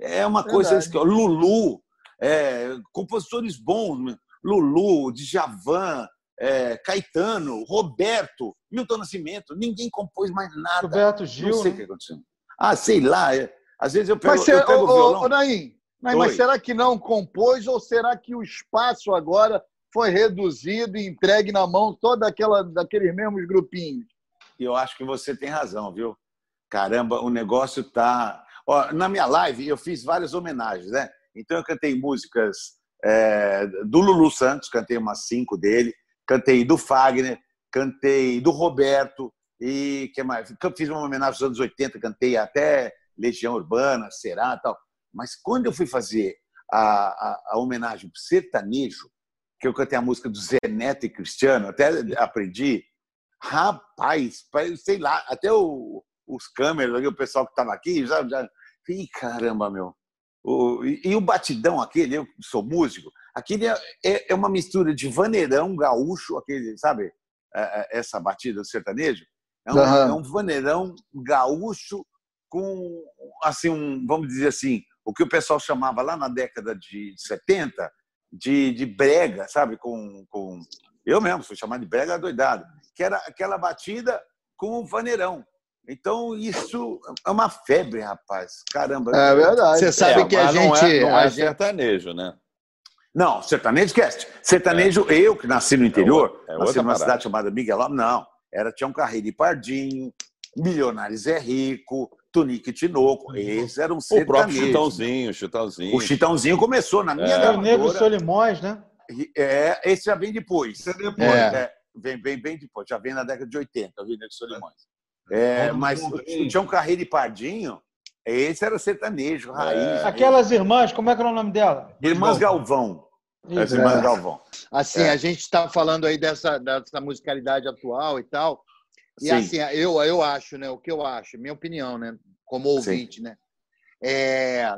É uma coisa Verdade. que Lulu, é, compositores bons, né? Lulu, Djavan, é, Caetano, Roberto, Milton Nascimento, ninguém compôs mais nada. Roberto Não Gil, sei o né? que aconteceu. Ah, sei lá. é, às vezes eu pego, Mas, você, eu pego ô, o violão. ô, Naim, Naim, mas será que não compôs ou será que o espaço agora foi reduzido e entregue na mão toda aquela daqueles mesmos grupinhos? Eu acho que você tem razão, viu? Caramba, o negócio tá. Ó, na minha live eu fiz várias homenagens, né? Então eu cantei músicas é, do Lulu Santos, cantei umas cinco dele, cantei do Fagner, cantei do Roberto e que mais? Fiz uma homenagem aos anos 80, cantei até Legião Urbana, Será, tal. Mas quando eu fui fazer a, a, a homenagem pro sertanejo, que eu cantei a música do Zé Neto e Cristiano, até aprendi. Rapaz, sei lá, até o- os câmeras, o pessoal que estava aqui, já, já. Ih, caramba, meu. O- e, e o batidão aquele, eu sou músico, aquele é, é- é uma mistura de vaneirão gaúcho, aquele, sabe? É, é, Essa batida do sertanejo. É um, Aham. é um vaneirão gaúcho com, assim, um, vamos dizer assim, o que o pessoal chamava lá na década de 70 de, de brega, sabe? Com, com eu mesmo fui chamado de brega doidado, que era aquela batida com o vaneirão. Então isso é uma febre, rapaz. Caramba. É verdade. Você sabe que a não gente. é, não a é gente- sertanejo, né? Não, sertanejo cast. Sertanejo, eu que nasci no interior, é nasci outra numa parada. cidade chamada Miguelão, não. Era Tião Carreiro e Pardinho, Milionários é Rico, Tunique e Tinoco. Esses eram O próprio sertanejos. Chitãozinho, Chitãozinho. O Chitãozinho começou na minha É. O Negro. Solimões, né? É, esse já vem depois. Isso é depois. É. É, vem, vem bem depois, já vem na década de 80, o Negro Solimões. É, Vamos mas o. Tião Carreiro e Pardinho, esse era sertanejo, raiz. É. Aquelas irmãs, como é que era o nome dela? Irmãs Galvão. As. Irmãs É. Galvão. Assim, É. a gente está falando aí dessa, dessa musicalidade atual e tal. E Sim. assim, eu, eu acho, né? O que eu acho, minha opinião, né? Como ouvinte, né? É,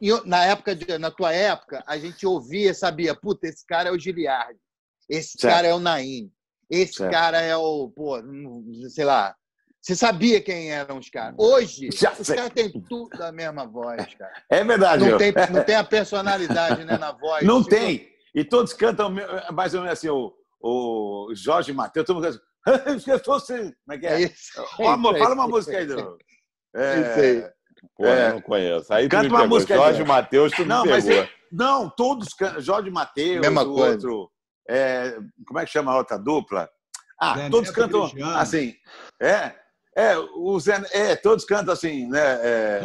e eu- na época, de- na tua época, a gente ouvia, sabia, puta, esse cara é o Giliardi, esse Certo. cara é o Naim, esse Certo. cara é o, pô, sei lá. Você sabia quem eram os caras. Hoje, Já os caras têm tudo a mesma voz, cara. É verdade. Não tem, não tem a personalidade né, na voz. Não Tipo, tem. E todos cantam me- mais ou menos assim, o, o Jorge Mateus, todo mundo canta assim. Como é que É é? isso. Amor, É fala uma isso. música aí. Do... Isso aí. Pô, É. eu não conheço. Aí tu Canta me uma pegou. música aí. Jorge Matheus, tu me Não, mas pegou. é- não, todos cantam. Jorge Mateus, Mesma o coisa. outro. é, como é que chama a outra dupla? Ah, Zé todos Neto, cantam Cristiano. assim. É, é, o Zé, é, todos cantam assim, né? É,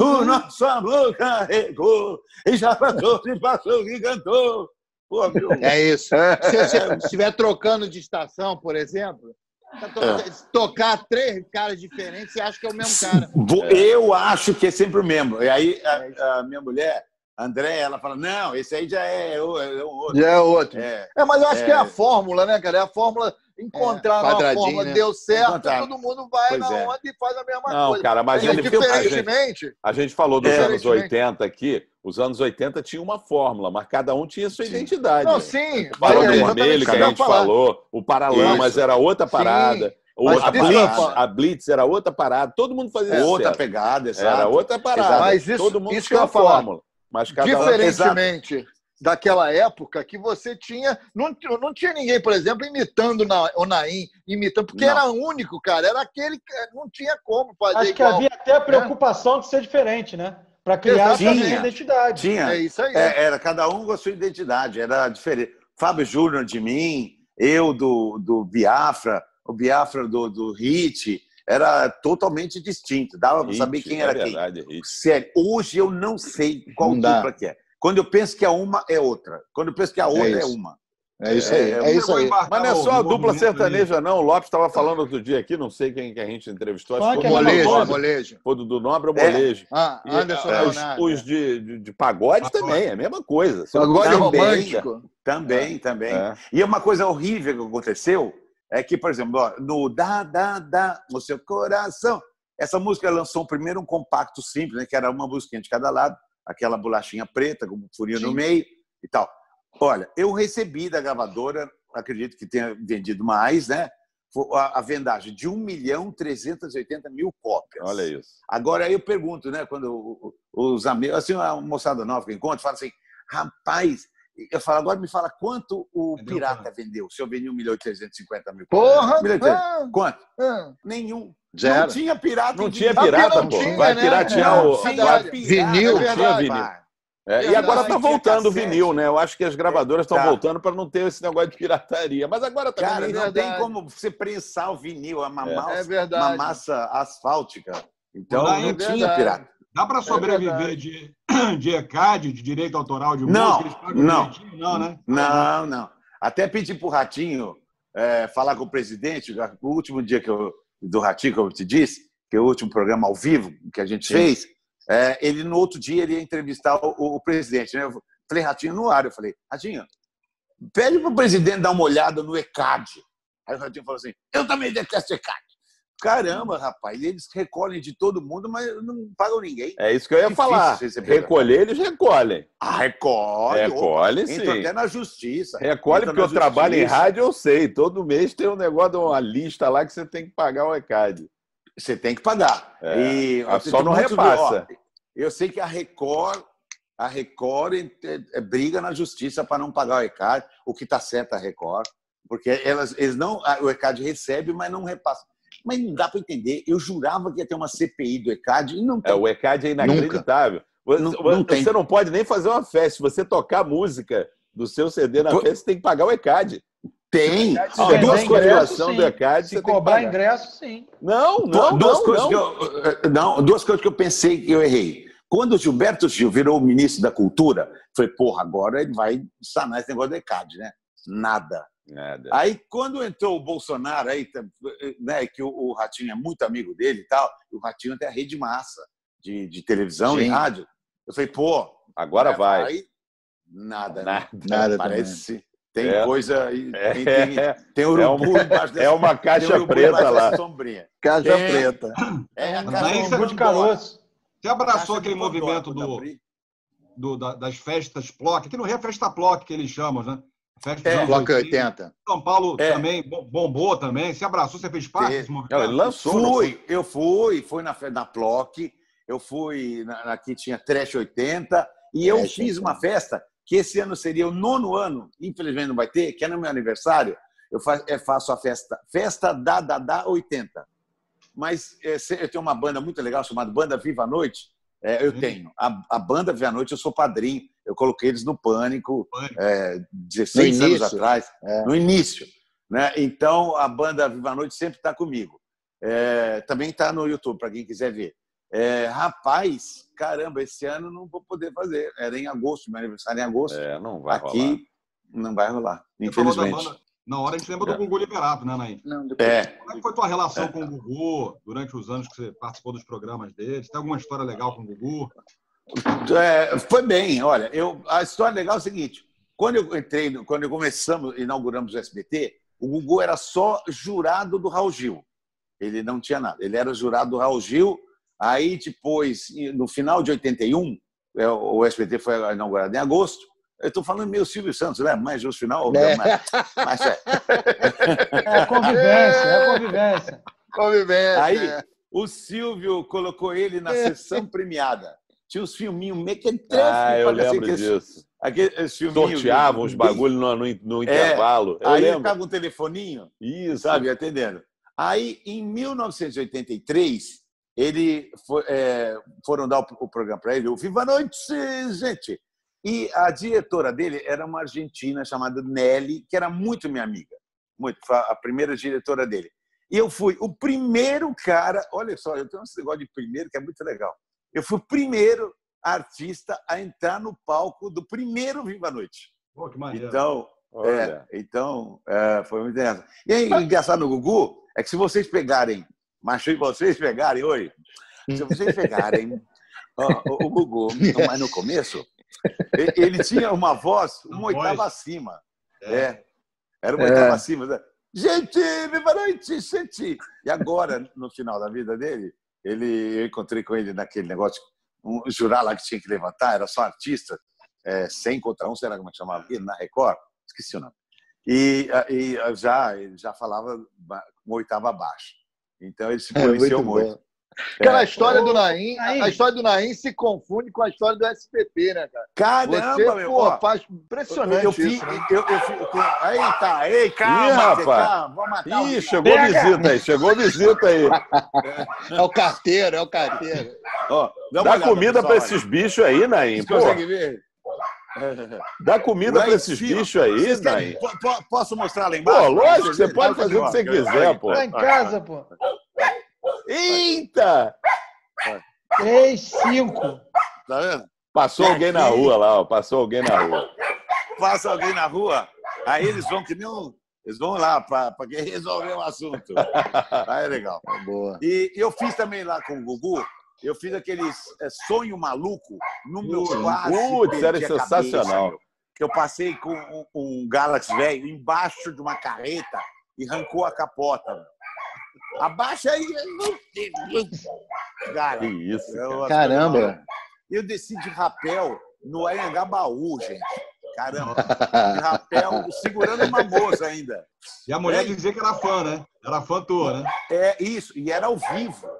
o nosso amor carregou e já passou, se passou e cantou. Pô, meu. É isso. Se você estiver trocando de estação, por exemplo, tá É. tocar três caras diferentes, você acha que é o mesmo cara. Eu acho que é sempre o mesmo. E aí a, a minha mulher, André, ela fala: não, esse aí já é, o- é um outro. Já é outro. É, É, mas eu acho É. que é a fórmula, né, cara? É a fórmula encontrar uma fórmula, né? deu certo, Encontrar. todo mundo vai Pois na é. onda e faz a mesma Não, coisa. cara, mas É, ele viu- a gente, diferentemente. a gente falou dos É. anos 80 aqui. Os anos 80 tinha uma fórmula, mas cada um tinha sua identidade. Não, sim. Do é vermelho, que a gente falar. falou. O Paralamas Isso. era outra parada. O- mas a, que Blitz, a Blitz era outra parada. Todo mundo fazia É, outra pegada, exato. Era outra parada. Exato. Mas isso- Todo mundo isso que tinha eu falar. fórmula. Mas cada um... Diferentemente daquela época que você tinha. Não, não tinha ninguém, por exemplo, imitando na, o Naim, imitando, porque Não. era único, cara. Era aquele que não tinha como fazer Acho que igual. havia até a preocupação de ser diferente, né? Para criar Exatamente. sua identidade. Tinha. É isso aí. É, era cada um com a sua identidade, era diferente. Fábio Júnior de mim, eu do, do Biafra, o Biafra do, do Hit, era totalmente distinto. Dava para saber quem é era quem. verdade, Hit. Sério, hoje eu não sei qual Não dá. dupla que é. Quando eu penso que é uma, é outra. Quando eu penso que a outra é, isso. uma. É isso aí. É, É isso aí. Mas não é só a dupla sertaneja, não. O Lopes estava falando outro dia aqui, não sei quem que a gente entrevistou. Acho que é foi o Molejo, Nobre. molejo. Foi do do Nobre ou É. Molejo. Ah, E, Anderson ah, os, Leonardo. os de, de, de pagode também, é a mesma coisa. É não tem romântico. Também, também. É. E uma coisa horrível que aconteceu é que, por exemplo, ó, no Da, Da, Da, no seu coração, essa música lançou primeiro um compacto simples, né, que era uma musiquinha de cada lado, aquela bolachinha preta com um furinho no meio e tal. Olha, eu recebi da gravadora, acredito que tenha vendido mais, né? A, vendagem de 1 milhão 380 mil cópias. Olha isso. Agora aí eu pergunto, né? Quando os amigos, assim, uma moçada nova que eu encontro, fala assim, rapaz, eu falo, agora me fala quanto o Vendeu Pirata quanto? vendeu, se eu vendi 1 milhão e 350 mil. Porra! 1 milhão e 300. ah, Quanto? ah. Nenhum. Zero. Não tinha pirata. Não tinha vinil. pirata, pô. tinha, Vai né? piratear o. tinha vai- pirata, Vinil? é verdade, Tinha vinil. É, e agora tá tinha voltando o vinil, né? Eu acho que as gravadoras estão Tá. voltando para não ter esse negócio de pirataria. Mas agora também Cara, nem- não verdade. tem como você prensar o vinil, é uma, É. massa, É verdade. uma massa asfáltica. Então Não, não é tinha pirata. Dá para sobreviver verdade. de, de ECAD, de direito autoral de Não, música? Não. Não, né? Não, não. Até pedi pro Ratinho é, falar com o presidente, o último dia que eu, do Ratinho, que eu te disse, que é o último programa ao vivo que a gente fez, é, ele no outro dia ele ia entrevistar o, o presidente. Né? Eu falei, Ratinho, no ar. Eu falei, Ratinho, pede para o presidente dar uma olhada no ECAD. Aí o Ratinho falou assim: eu também detesto ECAD. Caramba, rapaz, eles recolhem de todo mundo, mas não pagam ninguém. É isso que eu ia Difícil falar. né? Recolher, eles recolhem. Ah, recolhe. Recolhe, opa, Entra sim. até na justiça. Recolhe, Entra porque eu na trabalho em justiça. rádio, eu sei. Todo mês tem um negócio, de uma lista lá que você tem que pagar o ECAD. Você tem que pagar. É, E só não do- repassa. ó, eu sei que a Record, a Record é, é, briga na justiça para não pagar o ECAD, o que está certo a Record, porque elas, eles não, o ECAD recebe, mas não repassa. Mas não dá para entender. Eu jurava que ia ter uma CPI do ECAD e não tem. É, o ECAD é inacreditável. Você Não- você não tem. não pode nem fazer uma festa. Se você tocar música do seu CD na Pô, festa, você tem que pagar o ECAD. Tem. Se Ah, duas coordenação sim. do ECAD, Se você tem que cobrar pagar. ingresso, sim. Não, não, duas não, coisas não. que eu, eh, não, duas coisas que eu pensei que eu errei. Quando o Gilberto Gil virou o ministro da Cultura, falei, porra, agora ele vai sanar esse negócio do ECAD, né? Nada. Nada. Aí, quando entrou o Bolsonaro, aí, né, que o, o Ratinho é muito amigo dele e tal, o Ratinho tem a rede massa de, de televisão e Sim. rádio. Eu falei, pô, Agora vai. Aí, nada. né? Nada. Nada Parece. Tem É. coisa aí. É. Tem, tem, tem urubu É uma- embaixo dessa é uma caixa preta lá. sombrinha. Caixa É. preta. É, a caixa Aí você- de caroço. Você abraçou aquele movimento do, do- da- das festas PLOC, que Rio é festa PLOC que eles chamam, né? Festa É, Bloco 80. 80. São Paulo É. também bom- bombou também. Você abraçou, você fez parte É. desse movimento? Ele lançou. Fui, eu fui, fui na, na Ploc, eu fui na, na que tinha Trash 80, e eu Trash fiz 80. uma festa que esse ano seria o nono ano, infelizmente não vai ter, que é no meu aniversário, eu fa- eh, faço a festa, Festa da Dada 80. Mas se- eu tenho uma banda muito legal chamada Banda Viva a Noite, eh, eu Sim. tenho. A, a Banda Viva a Noite, eu sou padrinho, eu coloquei eles no Pânico, Pânico. eh, 16 No anos início. atrás, É. no início. Né? Então, a banda Viva a Noite sempre está comigo. É, também está no YouTube, para quem quiser ver. É, rapaz, caramba, esse ano não vou poder fazer. Era em agosto, meu aniversário é em agosto. É, não vai rolar. Aqui não vai rolar, infelizmente. banda- Na hora a gente lembra do Gugu Liberato, né, Naim? Não, depois. É, Como é que foi tua relação com o Gugu durante os anos que você participou dos programas dele? Tem alguma história legal com o Gugu? É, foi bem, olha, eu, a história legal é o seguinte: quando eu entrei, quando eu começamos, inauguramos o SBT, o Gugu era só jurado do Raul Gil. Ele não tinha nada, ele era jurado do Raul Gil. Aí depois, no final de 81, é, o SBT foi inaugurado em agosto. Eu estou falando meio Silvio Santos, né? Mas no final, É. mas, mas é. É convivência, é convivência. Convivência. Aí é. o Silvio colocou ele na sessão premiada. Tinha uns filminhos mequetrefes. Ah, eu lembro aqueles- disso. Aqueles filminhos. Sorteavam os bem- bagulho no, no, no intervalo. Eu Aí lembro. ficava um telefoninho, Isso. sabe, atendendo. Aí, em 1983, ele foi, é, foram dar o, o programa para ele, o Viva a Noite, gente! E a diretora dele era uma argentina chamada Nelly, que era muito minha amiga. Muito, foi a primeira diretora dele. E eu fui o primeiro cara, olha só, eu tenho esse negócio de primeiro que é muito legal. Eu fui o primeiro artista a entrar no palco do primeiro Viva a Noite. Pô, que maneiro. Então, Olha. é, então é, foi muito engraçado. E aí, o engraçado no Gugu é que se vocês pegarem, mas se vocês pegarem, oi, se vocês pegarem ó, o, o Gugu, mas no começo, ele tinha uma voz uma Uma oitava voz. acima. É. É. Era uma É. oitava acima. né? Gente, viva a noite, gente! E agora, no final da vida dele, ele, eu encontrei com ele naquele negócio, um jurar lá que tinha que levantar, era só artista, é, 100 contra 1, será como é que chamava? Na Record? Esqueci o nome. E, e já, ele já falava uma oitava abaixo. Então ele se É, policiou muito muito. Cara, a É. história do Naim, a história do Naim se confunde com a história do SPT, né, cara? Caramba, Você, meu pô, ó, faz impressionante eu, fiz, isso, né? eu, eu fiz, Eita, ei, calma, Ih, rapaz. calma, vamos matar o Ih, chegou visita aí, chegou visita aí. É o carteiro, é o carteiro. Ó, dá Dá comida pra pessoal, esses bichos aí, Naim. Vocês Pô, conseguem ver? dá comida em esses bichos aí, Naim. Posso mostrar lá Pô, embaixo? lógico, você pode fazer o que você quiser, pô. Tá em casa, pô. Eita! 3, 5. Tá vendo? Passou alguém na rua lá, ó. Passou alguém na rua. Passa alguém na rua, aí eles vão que nem um, Eles vão lá para resolver o assunto. Aí é legal. Boa. E eu fiz também lá com o Gugu Eu fiz aquele é, sonho maluco no meu Putz, quase putz, era sensacional. cabeça, que eu passei com um, um Galaxy velho embaixo de uma carreta e arrancou a capota. Abaixa aí. Cara, Que isso, eu- Caramba. Eu desci de rapel no Anhangabaú, gente. Caramba. De rapel, segurando uma moça ainda. E a mulher É. dizia que era fã, né? Era fã tua, né? É isso, e era ao vivo.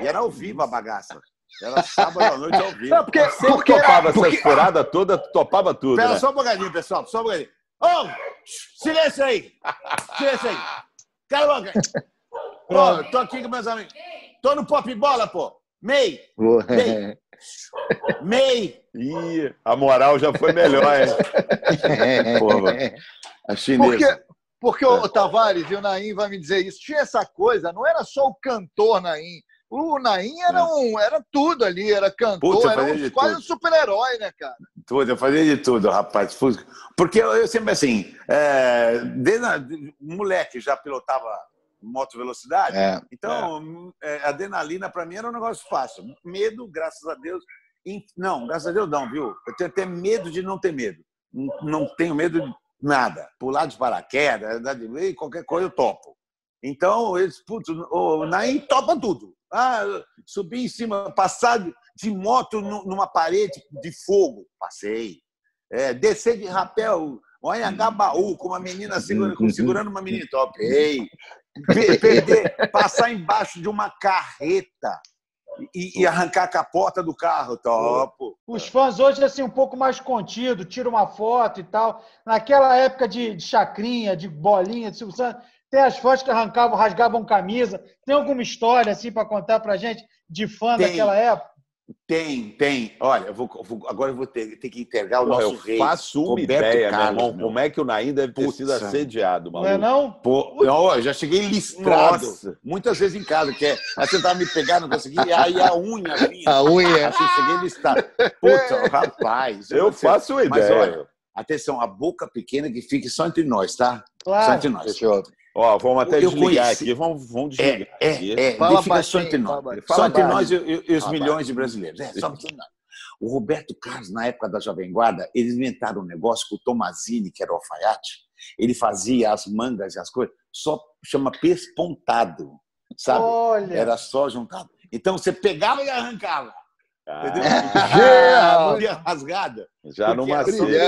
E era ao vivo a bagaça. Era sábado à noite ao vivo. Não, porque, Sempre porque, topava porque- essas furadas tu topava tudo. Espera né? só um bocadinho, pessoal, só um bocadinho. Ô, silêncio aí! Silêncio aí! Cala a boca! Ô, tô aqui com meus amigos. Tô no Pop Bola, pô. Mei! Mei! Mei! Ih, a moral já foi melhor, hein? Porra, a chinesa. Porque, porque o Tavares e o Naim vai me dizer isso. Tinha essa coisa, não era só o cantor Naim. O Naim era, um, era tudo ali, era cantor, Putz, eu era um, quase tudo. um super-herói, né, cara? Tudo, eu fazia de tudo, rapaz. Porque eu, eu sempre assim, é, desde a, de- moleque já pilotava moto velocidade, É. então é, adrenalina para mim era um negócio fácil. Medo, graças a Deus, não, graças a Deus não, viu? Eu tenho até medo de não ter medo. Não, tenho medo de nada. Pular de paraquedas, andar de lei, qualquer coisa eu topo. Então, eles, putz, o Naim topa tudo. Ah, subir em cima, passar de- moto nu- numa parede de fogo, passei. É, descer de rapel, olha Gabaú, com uma menina segura, com- segurando uma menina, topei. Pe- Perder, passar embaixo de uma carreta e, e arrancar a capota do carro, topo. Os fãs hoje, assim, um pouco mais contido, tira uma foto e tal. Naquela época de, de chacrinha, de bolinha, de Silvio Santos, tem as fãs que arrancavam, rasgavam camisa. Tem alguma história, assim, para contar pra gente de fã Tem. daquela época? Tem, tem. Olha, eu vou, vou- agora eu vou ter, ter que entregar o Porra, nosso eu rei. faço uma Roberto ideia, meu Carlos, irmão, meu. como é que o Naim deve ter Putz, sido assediado, Não é maluco. não? Pô, não, eu já cheguei listrado. Nossa. Muitas vezes em casa, que é, aí tentava me pegar, não conseguia, e aí a unha vinha. A unha. Assim, cheguei listrado. Puta, rapaz. Eu faço uma Mas ideia. olha, atenção, a boca pequena que fique só entre nós, tá? Só Claro. entre nós. Fechou. Ó, vamos até Eu desligar conheci- aqui. Vamos, vamos desligar É, aqui. é, é. Fala Fica só entre fala nós. baixinho. Só Fala entre baixo. nós e, e- e os Fala milhões de brasileiros. É, só entre nós. O Roberto Carlos, na época da Jovem Guarda, eles inventaram um negócio que o Tomazini, que era o alfaiate, ele fazia as mangas e as coisas, só chama pespontado, sabe? Olha. Era só juntado. Então você pegava e arrancava, entendeu? Ah, Ia rasgada. Já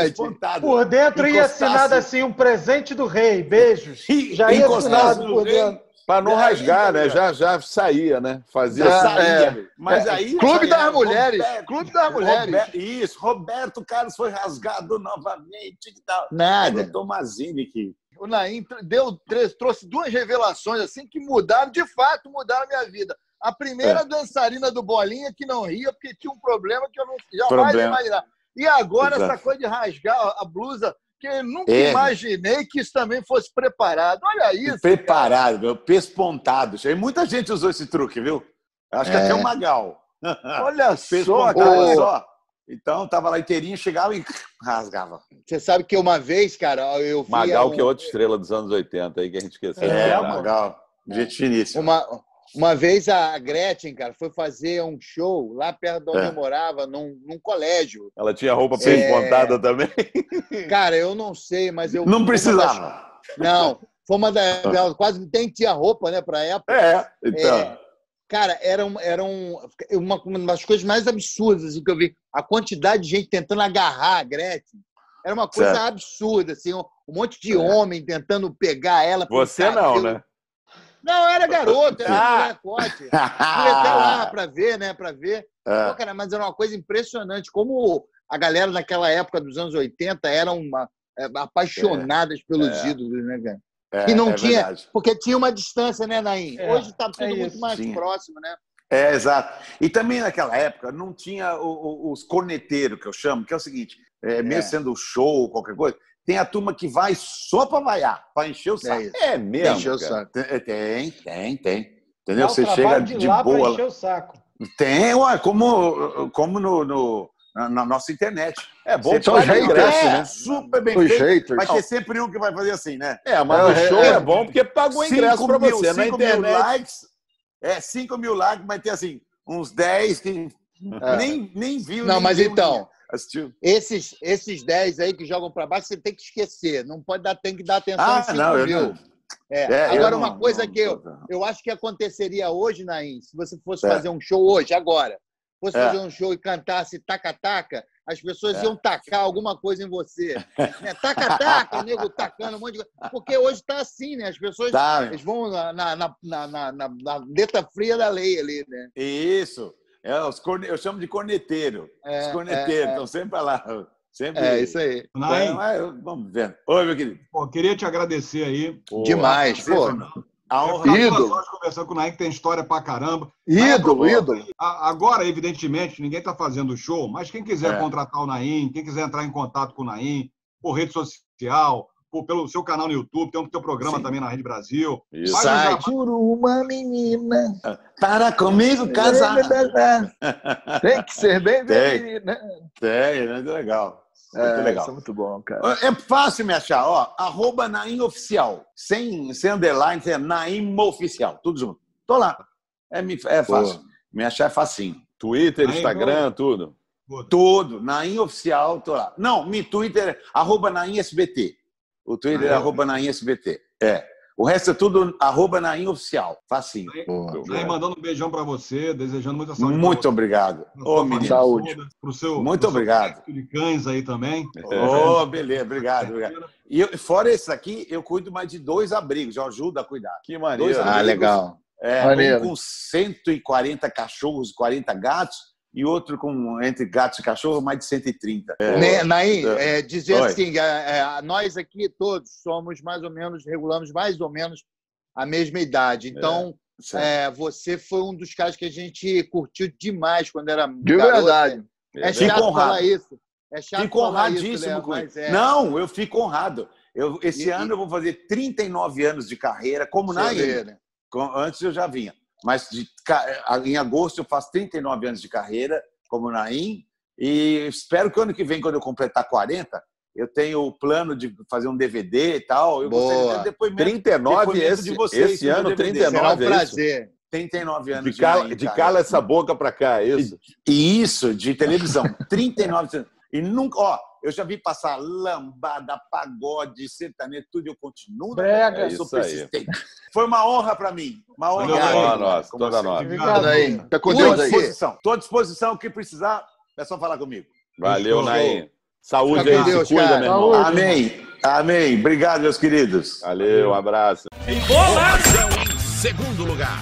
pespontado. Por dentro ia assinado assim, um presente do rei. Beijos. E- Já ia assinado por rei, dentro. Pra não rasgar, né? Já, já saía, né? Fazia Já É, saía. Mas aí. Clube das Mulheres. Roberto- Clube das Mulheres. Roberto- isso, Roberto Carlos foi rasgado novamente e tal. Nada. O Tomazini que. O Naim deu, trouxe duas revelações assim que mudaram, de fato, mudaram a minha vida. A primeira É. dançarina do Bolinha que não ria porque tinha um problema que eu não jamais Problema. imaginar. E agora Exato. essa coisa de rasgar a blusa, que eu nunca É. imaginei que isso também fosse preparado. Olha isso. Preparado, meu, pespontado. E muita gente usou esse truque, viu? Acho que É. até o Magal. Olha só, cara. olha só. Então, tava lá inteirinho, chegava e rasgava. Você sabe que uma vez, cara, eu vi Magal, um- que é outra estrela dos anos 80 aí que a gente esqueceu. É, É, o Magal. Gente finíssima. uma, uma vez a Gretchen, cara, foi fazer um show lá perto de onde É. eu morava, num, num colégio. Ela tinha roupa É. pespontada também. Cara, eu não sei, mas eu. Não precisava. Não, foi uma das. Ela quase tem tinha roupa, né, pra época. É, então. É, cara, era, um, era um, uma, uma das coisas mais absurdas assim, que eu vi. A quantidade de gente tentando agarrar a Gretchen. Era uma coisa Certo. absurda, assim, um, um monte de É. homem tentando pegar ela. Você não, né? Não, era garoto, era Ah. molecote. Fui até lá pra ver, né? Pra ver. É. Pô, cara, mas era uma coisa impressionante. Como a galera naquela época dos anos 80 eram uma, é, apaixonadas pelos É. ídolos, né, cara? É, E não é tinha. verdade. Porque tinha uma distância, né, Naim? É, Hoje tá tudo é muito mais Tinha. próximo, né? É, exato. E também naquela época não tinha o- o- os corneteiros, que eu chamo, que é o seguinte: é, mesmo É. sendo show, qualquer coisa, tem a turma que vai só para vaiar, para encher o saco. isso. É mesmo. Encheu o saco. Tem, tem, tem. tem. Dá Entendeu? Você chega de, de lá pra boa. encher o saco. Tem, ué, como, como no, no- na, na nossa internet. É bom paga o o ingresso, ingresso, né? Super bem feito. haters. Vai ter sempre um que vai fazer assim, né? É, mas o É, show é. é bom porque paga o ingresso mil- você. Na cinco mil internet. likes, é, 5 mil likes, vai ter assim, uns 10 que É. nem, nem viu. Não, nem mas viu, então, nem Assistiu. esses, esses 10 aí que jogam para baixo, você tem que esquecer. Não pode dar, tem que dar atenção Ah, em 5 não, eu mil. não. É, É, agora, não- uma coisa não- que eu, eu acho que aconteceria hoje, Naim, se você fosse É. fazer um show hoje, agora, fosse É. fazer um show e cantasse taca-taca, as pessoas É. iam tacar alguma coisa em você. Né? Taca-taca, nego tacando um monte de coisa. Porque hoje está assim, né? As pessoas Tá. eles vão na, na, na, na, na, na- na letra fria da lei ali, né? Isso. É, os corne... Eu chamo de corneteiro. É, os corneteiros é, é. estão sempre lá. Sempre... É, isso aí. É, mas vamos ver. Oi, meu querido. Pô, queria te agradecer aí. Demais, pô. foi meu. A honra Ídolo. horas conversando com o Naim, que tem história pra caramba. Ídolo, ídolo. Agora, evidentemente, ninguém está fazendo show, mas quem quiser É. contratar o Naim, quem quiser entrar em contato com o Naim, por rede social, pelo seu canal no YouTube, tem o teu programa Sim. também na Rede Brasil. Isso. Faz um jabá. Site. Por uma menina. Para comigo casar. Tem que ser bem Tem. menina. Tem, muito legal. Muito É, legal. Isso é muito bom, cara. É fácil me achar, ó. Arroba Naim Oficial. Sem, sem underline, sem Naim Oficial. Tudo junto. Tô lá. É, me- é fácil. Me achar é facinho. Twitter, Aí, Instagram, tudo. Tudo. Naim Oficial, tô lá. Não, me Twitter é arroba Naim SBT. O Twitter é Ah, é? arroba Naim SBT. É. O resto é tudo arroba Naim Oficial. Facinho. Mandando um beijão pra você, desejando muita saúde. Muito obrigado. Ô, menino. Saúde. Pro seu, Muito pro seu obrigado. sexo de cães aí também. Ô, beleza, obrigado, obrigado. E eu, fora esse aqui, eu cuido mais de dois abrigos, eu ajudo a cuidar. Que Dois maneiro. abrigos. Ah, legal. É, Maneiro. um com 140 cachorros, 40 gatos, e outro com, entre gatos e cachorros, mais de 130. Né, Naim, é, dizer Oi. assim, é, é, nós aqui todos somos mais ou menos, regulamos mais ou menos a mesma idade. Então, Certo. é, você foi um dos caras que a gente curtiu demais quando era De garoto. verdade. É Fico chato honrado. falar isso. É chato Fico falar isso, honradíssimo Léo, com mas isso. é. Não, eu fico honrado. Eu, esse E- ano eu vou fazer 39 anos de carreira, como né? Com- Antes eu já vinha. Mas de em agosto eu faço 39 anos de carreira, como Naim. E espero que ano que vem, quando eu completar 40, eu tenho o plano de fazer um DVD e tal. Eu Boa. de depoimento, 39 depoimento esse, de vocês esse no ano, DVD. 39 Será um é isso? prazer. 39 anos De cala, Naim, de cala essa boca pra cá, é isso? E isso, de televisão. 39 anos. E nunca, ó, eu já vi passar lambada, pagode, sertanejo, tudo e eu continuo. Brega. eu sou É isso aí. persistente. Foi uma honra para mim. Uma honra. Obrigado. pra mim. Toda nossa, Como toda nossa. Obrigado. Aí, fica com Estou Deus à aí. disposição. Estou à disposição. O que precisar, é só falar comigo. Valeu. Naim. Saúde Fica com aí, Deus, se cuida, cara. meu irmão. Saúde. Amém. Amém. Obrigado, meus queridos. Valeu, um abraço. Em segundo lugar.